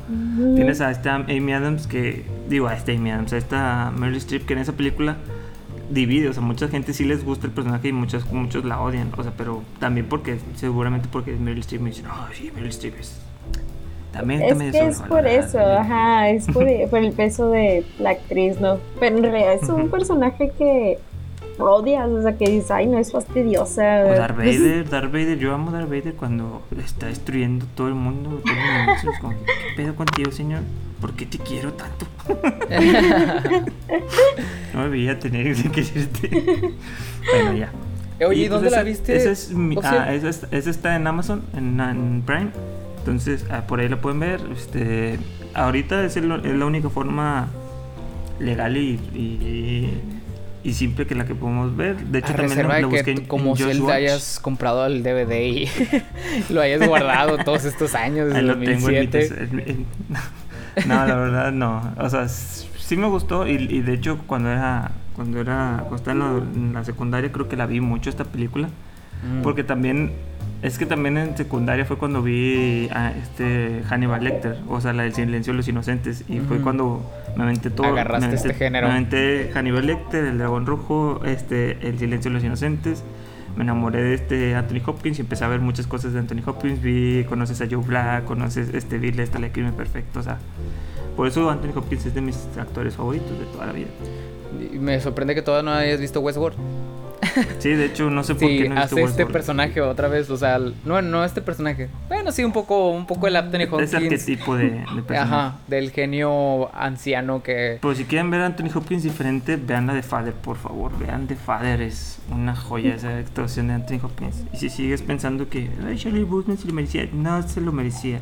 tienes a esta Amy Adams que, digo, a esta Amy Adams, a esta Meryl Streep que en esa película divide, o sea, mucha gente sí les gusta el personaje y muchos, muchos la odian, o sea, pero también porque, seguramente porque es Meryl Streep me dicen, oh, sí, Meryl Streep es, También Es medio que es por eso, también. ajá, es por, por el peso de la actriz, ¿no? Pero en realidad es un personaje que odias, o sea, que dices, ay, no es fastidiosa. O Darth Vader, Darth Vader, yo amo Darth Vader cuando está destruyendo todo el mundo, todo el universo, es como, ¿qué pedo contigo, señor? ¿Por qué te quiero tanto? No debía tener que quererte. bueno, ya. Oye, ¿y pues dónde la esa- viste? Esa, es mi- ah, esa, es- esa está en Amazon, en, en Prime. Entonces, ah, por ahí la pueden ver. Este, ahorita es, el- es la única forma legal y, y, y simple que la que podemos ver. De hecho, a también la de busqué que en- como en si él te hayas comprado el DVD y lo hayas guardado todos estos años desde Ahí lo tengo en mi 2007. tes- en- en- No, la verdad no. O sea, s- sí me gustó y, y de hecho cuando era cuando era cuando estaba en la, en la secundaria creo que la vi mucho esta película Mm. porque también es que también en secundaria fue cuando vi a este Hannibal Lecter, o sea, la del Silencio de los Inocentes y fue cuando me aventé todo Agarraste me aventé- este género. Me aventé Hannibal Lecter, El Dragón Rojo, este El Silencio de los Inocentes. Me enamoré de este Anthony Hopkins y empecé a ver muchas cosas de Anthony Hopkins. Vi, conoces a Joe Black, conoces este Bill, esta la crimen perfecto, o sea, por eso Anthony Hopkins es de mis actores favoritos de toda la vida. Y Me sorprende que todavía no hayas visto Westworld. Sí, de hecho no sé por Sí, qué no he visto hace este Westworld. personaje otra vez, o sea, no, no este personaje. Bueno, sí, un poco, un poco el Anthony Hopkins. arquetipo de, de personaje. Ajá, del genio anciano que... Pero si quieren ver a Anthony Hopkins diferente, vean la de Father, por favor. Vean The Father, es una joya esa actuación de Anthony Hopkins. Y si sigues pensando que Ay, Charlie Bootman se lo merecía, no se lo merecía.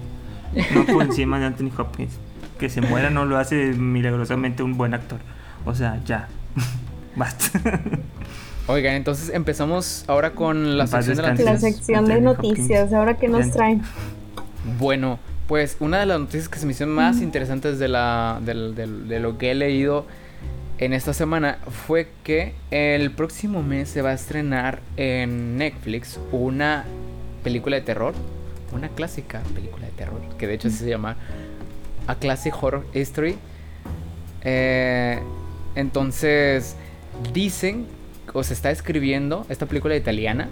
No por encima de Anthony Hopkins. Que se muera no lo hace milagrosamente un buen actor. O sea, ya. Basta. Oigan, entonces empezamos ahora con la sección de la descanse. La noticias. sección de noticias, ahora que nos traen. Bueno, pues una de las noticias que se me hicieron más interesantes de, la, de lo que he leído en esta semana fue que el próximo mes se va a estrenar en Netflix una película de terror, una clásica película de terror, que de hecho así se llama A Classic Horror History. Eh, entonces, dicen, o se está escribiendo esta película italiana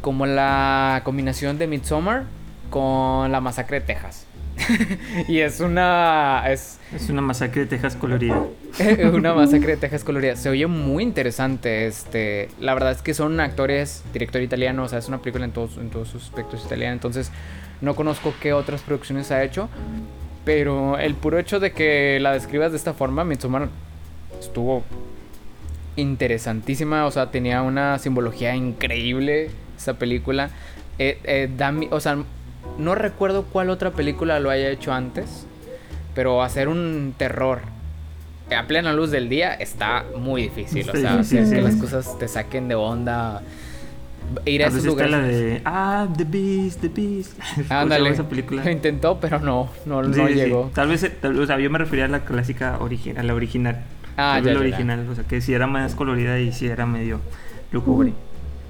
como la combinación de Midsommar con la masacre de Texas. y es una es Es una masacre de Texas colorida. una masacre de Texas colorida. Se oye muy interesante. Este, la verdad es que son actores, director italiano, o sea, es una película en todos, en todos sus aspectos italiana. Entonces, no conozco qué otras producciones ha hecho. Pero el puro hecho de que la describas de esta forma, Midsommar estuvo interesantísima. O sea, tenía una simbología increíble esa película. Eh, eh, da o sea, no recuerdo cuál otra película lo haya hecho antes. Pero hacer un terror a plena luz del día está muy difícil. O sea, sí. que las cosas te saquen de onda. Ir a esos vez está lugares. la de Ah, The Beast, The Beast. ¿Cómo se llama Ándale. esa película? Lo intentó, pero no, no, Sí, no sí, sí. llegó. Tal vez, tal vez- o sea, yo me refería a la clásica original, a la original. Ah, Tal ya, vez la ya. original, o sea, que sí era más colorida y sí era medio lúgubre.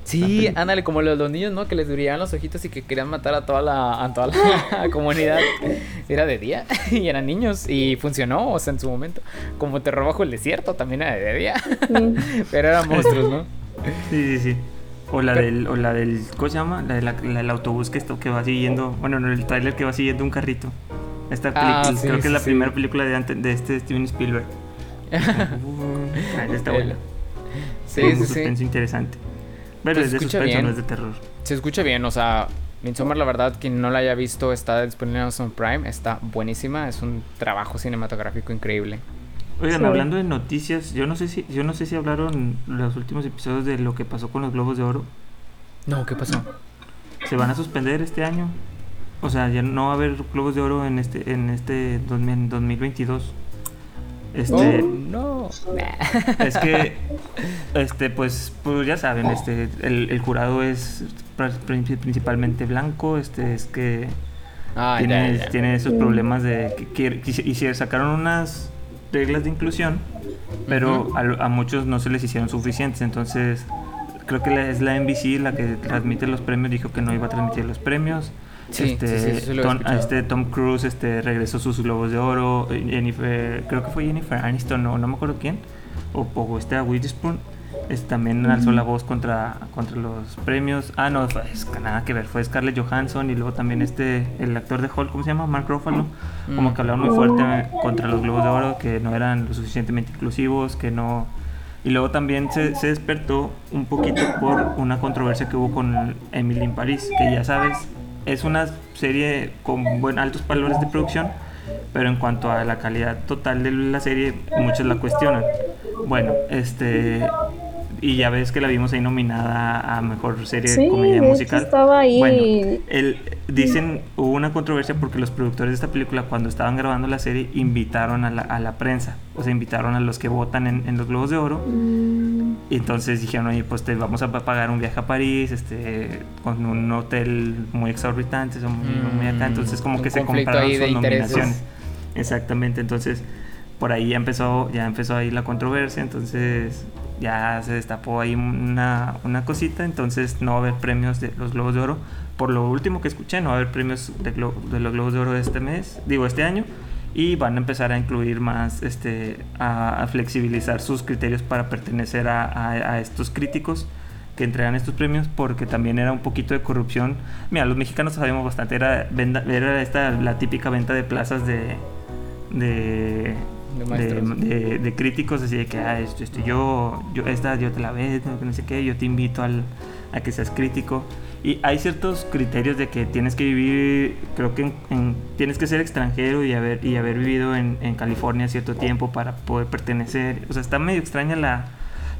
Sí, ándale, como los, los niños, ¿no? Que les brillaban los ojitos y que querían matar a toda la, a toda la comunidad. Era de día y eran niños y funcionó, o sea, en su momento. Como Terror bajo el desierto también era de día, pero eran monstruos, ¿no? Sí, sí, sí. O la Pero- del, o la del, ¿cómo se llama? La, de la- la del autobús que, esto, que va siguiendo, bueno, no, el trailer que va siguiendo un carrito. Esta Ah, película, sí, creo que sí, es la sí. primera película de, ante- de este Steven Spielberg. Ah, está buena. Sí, un suspenso interesante. Pero es de suspenso, bien. no es de terror. Se escucha bien, o sea, Midsommar, la verdad, quien no la haya visto, está disponible en Amazon Prime, está buenísima, es un trabajo cinematográfico increíble. Oigan, hablando de noticias, yo no sé si, yo no sé si hablaron los últimos episodios de lo que pasó con los globos de oro. No, ¿qué pasó? se van a suspender este año. O sea, ya no va a haber globos de oro en este en este 2000 2022. Este Oh, no. es que este pues pues ya saben, este el, el jurado es pr- principalmente blanco, este es que Ah, tiene, ya, ya. tiene esos problemas de que, y se sacaron unas reglas de inclusión, pero a, a muchos no se les hicieron suficientes, entonces creo que la- es la NBC la que transmite los premios, dijo que no iba a transmitir los premios. Sí, este, sí, sí, Tom, este Tom Cruise este, regresó sus globos de oro, Jennifer, creo que fue Jennifer Aniston, no, no me acuerdo quién, o, o este a También alzó la voz contra, contra los premios. Ah, no, es nada que ver, fue Scarlett Johansson y luego también este, el actor de Hulk, ¿cómo se llama? Mark Ruffalo. Como mm. que hablaron muy fuerte contra los Globos de Oro, que no eran lo suficientemente inclusivos, que no... Y luego también se, se despertó un poquito por una controversia que hubo con Emily in Paris, que ya sabes, es una serie con buen, altos valores de producción, pero en cuanto a la calidad total de la serie, muchos la cuestionan. Bueno, este y ya ves que la vimos ahí nominada a mejor serie de comedia musical. Estaba ahí. Bueno, el, dicen, hubo una controversia porque los productores de esta película, cuando estaban grabando la serie, invitaron a la, a la prensa, o sea, invitaron a los que votan en, en los Globos de Oro. Mm. Y entonces dijeron, oye, pues te vamos a pagar un viaje a París, este, con un hotel muy exorbitante, son muy, acá. Mm, entonces, como que se compraron sus nominaciones. Exactamente, entonces por ahí ya empezó, ya empezó ahí la controversia, entonces ya se destapó ahí una, una, cosita, entonces no va a haber premios de los Globos de Oro. Por lo último que escuché, no va a haber premios de, de los Globos de Oro este mes, digo este año, y van a empezar a incluir más, este, a, flexibilizar sus criterios para pertenecer a, a, estos críticos que entregan estos premios porque también era un poquito de corrupción. Mira, los mexicanos sabemos bastante, era, era esta la típica venta de plazas de, de de, críticos así de que ah, esto, esto, yo, yo esta yo te la veo, no sé qué, yo te invito al, a que seas crítico. Y hay ciertos criterios de que tienes que vivir, creo que tienes que ser extranjero y haber, y haber vivido en, en, California cierto tiempo para poder pertenecer. O sea, está medio extraña la,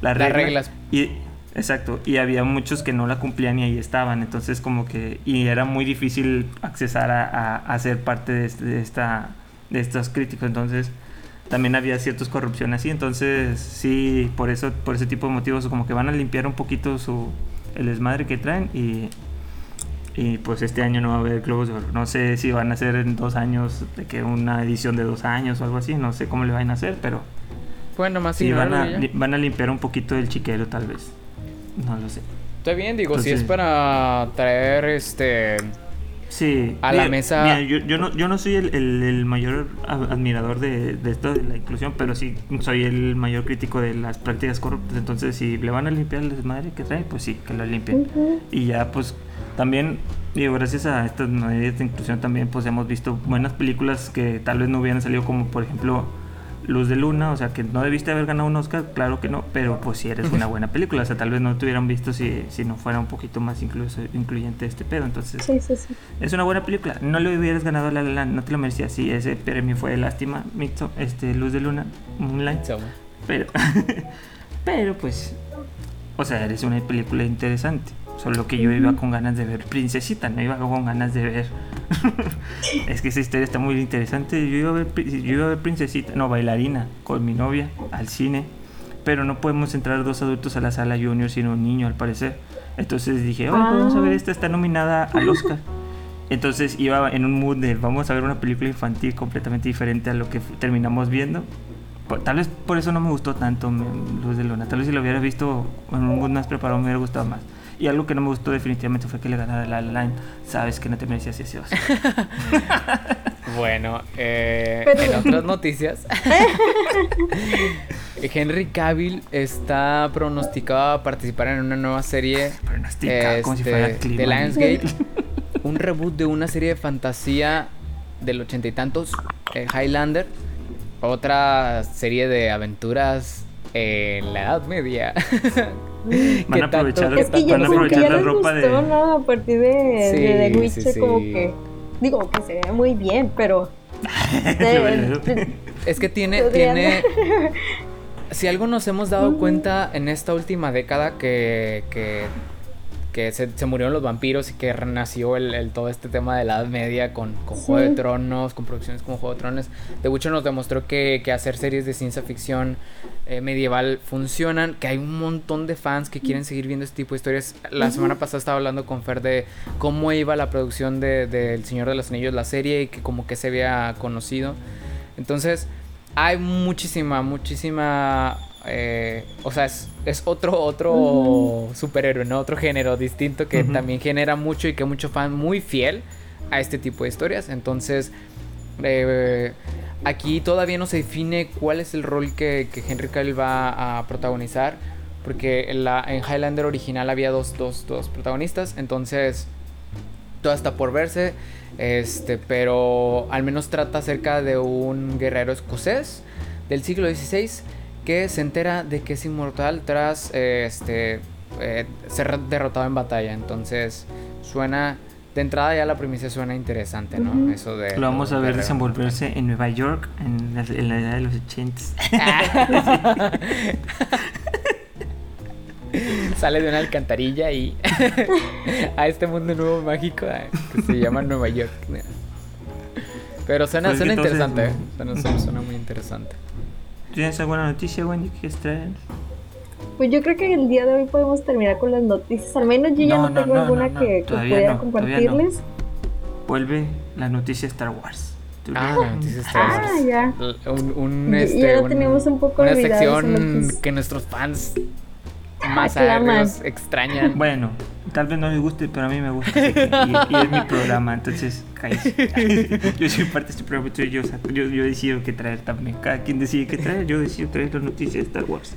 la regla. Las reglas. Y, exacto, y había muchos que no la cumplían y ahí estaban. Entonces como que, y era muy difícil accesar a, a, ser parte de, de, esta, de estos críticos. Entonces también había ciertas corrupciones así, entonces sí, por eso, por ese tipo de motivos, como que van a limpiar un poquito su el desmadre que traen y, y pues este año no va a haber Globos de Oro. No sé si van a hacer en dos años, de que una edición de dos años o algo así, no sé cómo le van a hacer, pero bueno, más sí, van a, van a limpiar un poquito el chiquero tal vez, no lo sé. Está bien, digo, si es para traer este sí, a la mesa. yo, yo, no, yo no soy el, el, mayor admirador de, de, esto de la inclusión, pero sí soy el mayor crítico de las prácticas corruptas. Entonces, si le van a limpiar el desmadre que trae, pues sí, que lo limpien. Y ya, pues también, digo, gracias a estas medidas de inclusión, también pues hemos visto buenas películas que tal vez no hubieran salido, como por ejemplo Luz de Luna, o sea, que no debiste haber ganado un Oscar, claro que no, pero pues si eres una buena película, o sea, tal vez no te hubieran visto si, si no fuera un poquito más incluso, incluyente este pedo, entonces sí, sí, sí. es una buena película, no le hubieras ganado La La no te lo merecías, sí, ese premio fue de lástima, Mixo, este, Luz de Luna, Moonlight, pero, pero pues, o sea, eres una película interesante. Solo que yo iba con ganas de ver Princesita, no iba con ganas de ver. es que esa historia está muy interesante. Yo iba, a ver, yo iba a ver Princesita, no, bailarina, con mi novia, al cine. Pero no podemos entrar dos adultos a la sala junior sino un niño, al parecer. Entonces dije, vamos a ver, esta está nominada al Oscar. Entonces iba en un mood de vamos a ver una película infantil completamente diferente a lo que terminamos viendo. Tal vez por eso no me gustó tanto Luz de Luna. Tal vez si lo hubiera visto en un mood más preparado me hubiera gustado más. Y algo que no me gustó definitivamente fue que le ganara la line. Sabes que no te merecías ese Oscar. bueno, eh, en otras noticias, Henry Cavill está pronosticado a participar en una nueva serie como si fuera este, de Lionsgate. un reboot de una serie de fantasía del ochenta y tantos, eh, Highlander. Otra serie de aventuras en la Edad Media. van a aprovechar, es que van a aprovechar la ropa de. Nada a partir de, sí, de The Witcher, como que. Digo que se ve muy bien, pero. es que tiene. tiene si algo nos hemos dado cuenta en esta última década que, que que se, murieron los vampiros y que renació el, todo este tema de la Edad Media con, con Juego de Tronos, con producciones como Juego de Tronos. The Witcher nos demostró que, hacer series de ciencia ficción eh, medieval funcionan, que hay un montón de fans que quieren seguir viendo este tipo de historias. La semana pasada estaba hablando con Fer de cómo iba la producción de, de El Señor de los Anillos, la serie, y que como que se había conocido. Entonces, hay muchísima, muchísima eh, o sea, es, otro, otro superhéroe, ¿no? Otro género distinto que también genera mucho y que mucho fan muy fiel a este tipo de historias. Entonces, eh, aquí todavía no se define cuál es el rol que, Henry Cavill va a protagonizar. Porque en, la, en Highlander original había dos, dos, dos protagonistas. Entonces, todo está por verse. Este, pero al menos trata acerca de un guerrero escocés del siglo XVI que se entera de que es inmortal tras este, eh, ser derrotado en batalla. Entonces, suena de entrada ya la premisa suena interesante, ¿no? Eso de... Lo vamos a ver desenvolverse en Nueva York en la, edad de los 80. Sale de una alcantarilla y a este mundo nuevo mágico eh, que se llama Nueva York. Pero suena, pues interesante, ¿eh? suena, muy interesante. ¿Tienes alguna noticia, Wendy, que traer? Pues yo creo que el día de hoy podemos terminar con las noticias. Al menos yo ya no, tengo alguna que, pudiera compartirles. Vuelve la noticia Star Wars. Ah, la noticia Star ah, Wars. Ah, ya. Un, este, ya lo teníamos un poco Una sección que nuestros fans más agrios extrañan. Bueno, tal vez no me guste, pero a mí me gusta. y, es mi programa, entonces yo soy parte de este programa, yo, yo, yo decido qué traer también. Cada quien decide qué traer, yo decido traer las noticias de Star Wars.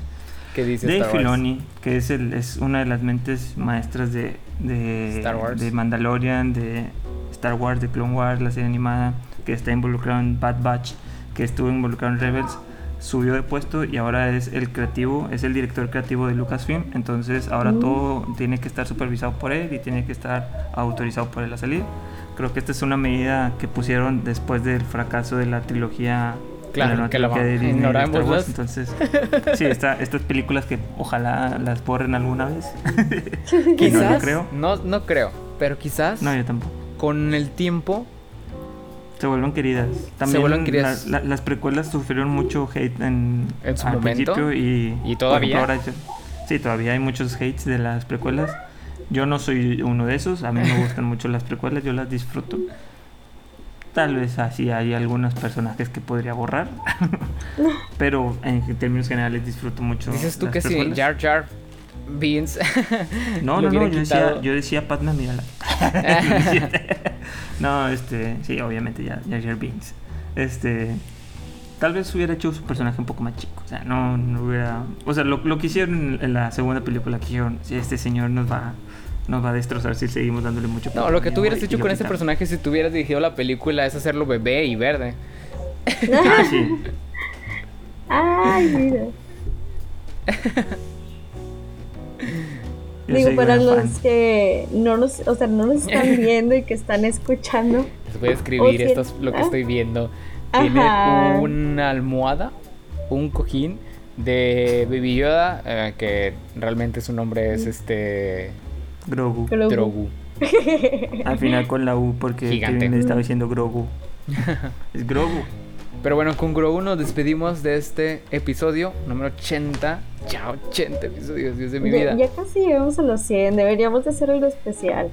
¿Qué dice Dave Filoni, que es, el, es una de las mentes maestras de, de, Star Wars. de Mandalorian, de Star Wars, de Clone Wars, la serie animada, que está involucrado en Bad Batch, que estuvo involucrado en Rebels, subió de puesto y ahora es el creativo, es el director creativo de Lucasfilm, entonces ahora mm. todo tiene que estar supervisado por él y tiene que estar autorizado por él a salir. Creo que esta es una medida que pusieron después del fracaso de la trilogía Claro, que la de entonces, sí, estas películas que ojalá las borren alguna vez. quizás, no creo. No, no creo, pero quizás. No, yo tampoco. Con el tiempo. Se vuelven queridas. También se queridas. las precuelas sufrieron mucho hate en, ¿En su momento. y, ¿Y todavía. sí, todavía hay muchos hates de las precuelas. Yo no soy uno de esos. A mí me gustan mucho las precuelas, yo las disfruto. Tal vez así hay algunos personajes que podría borrar. pero en términos generales disfruto mucho. Dices tú que si Jar Jar Beans. no, no, no. Yo decía, yo decía Padma, mírala. no, este. Sí, obviamente ya Jar Jar Beans. Este. Tal vez hubiera hecho su personaje un poco más chico. O sea, no, no hubiera. O sea, lo, lo que hicieron en la segunda película que dijeron: si este señor nos va nos va a destrozar si seguimos dándole mucho No, lo que tú hubieras hecho con ese personaje si tú hubieras dirigido la película es hacerlo bebé y verde. ah, sí. Ay, mira. Digo, para los que no nos, o sea, no nos están viendo y que están escuchando. Les voy a escribir, esto es lo que estoy viendo. Tiene una almohada, un cojín de Baby Yoda, eh, que realmente su nombre es este Grogu. Grogu. Al final con la U porque le estaba diciendo Grogu. es Grogu. Pero bueno, con Grogu nos despedimos de este episodio número 80. Ya 80 episodios, Dios de mi vida. Ya casi llegamos a los 100, deberíamos de hacer algo especial.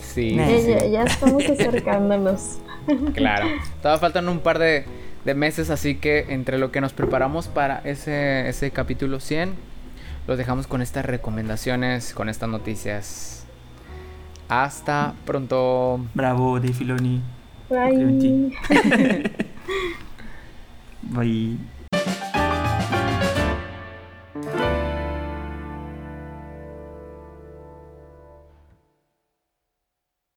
Sí. Ya, estamos acercándonos. claro. Todavía faltan un par de, de, meses, así que entre lo que nos preparamos para ese, ese capítulo 100 los dejamos con estas recomendaciones, con estas noticias. Hasta pronto. Bravo, de Filoni. Bye. Bye.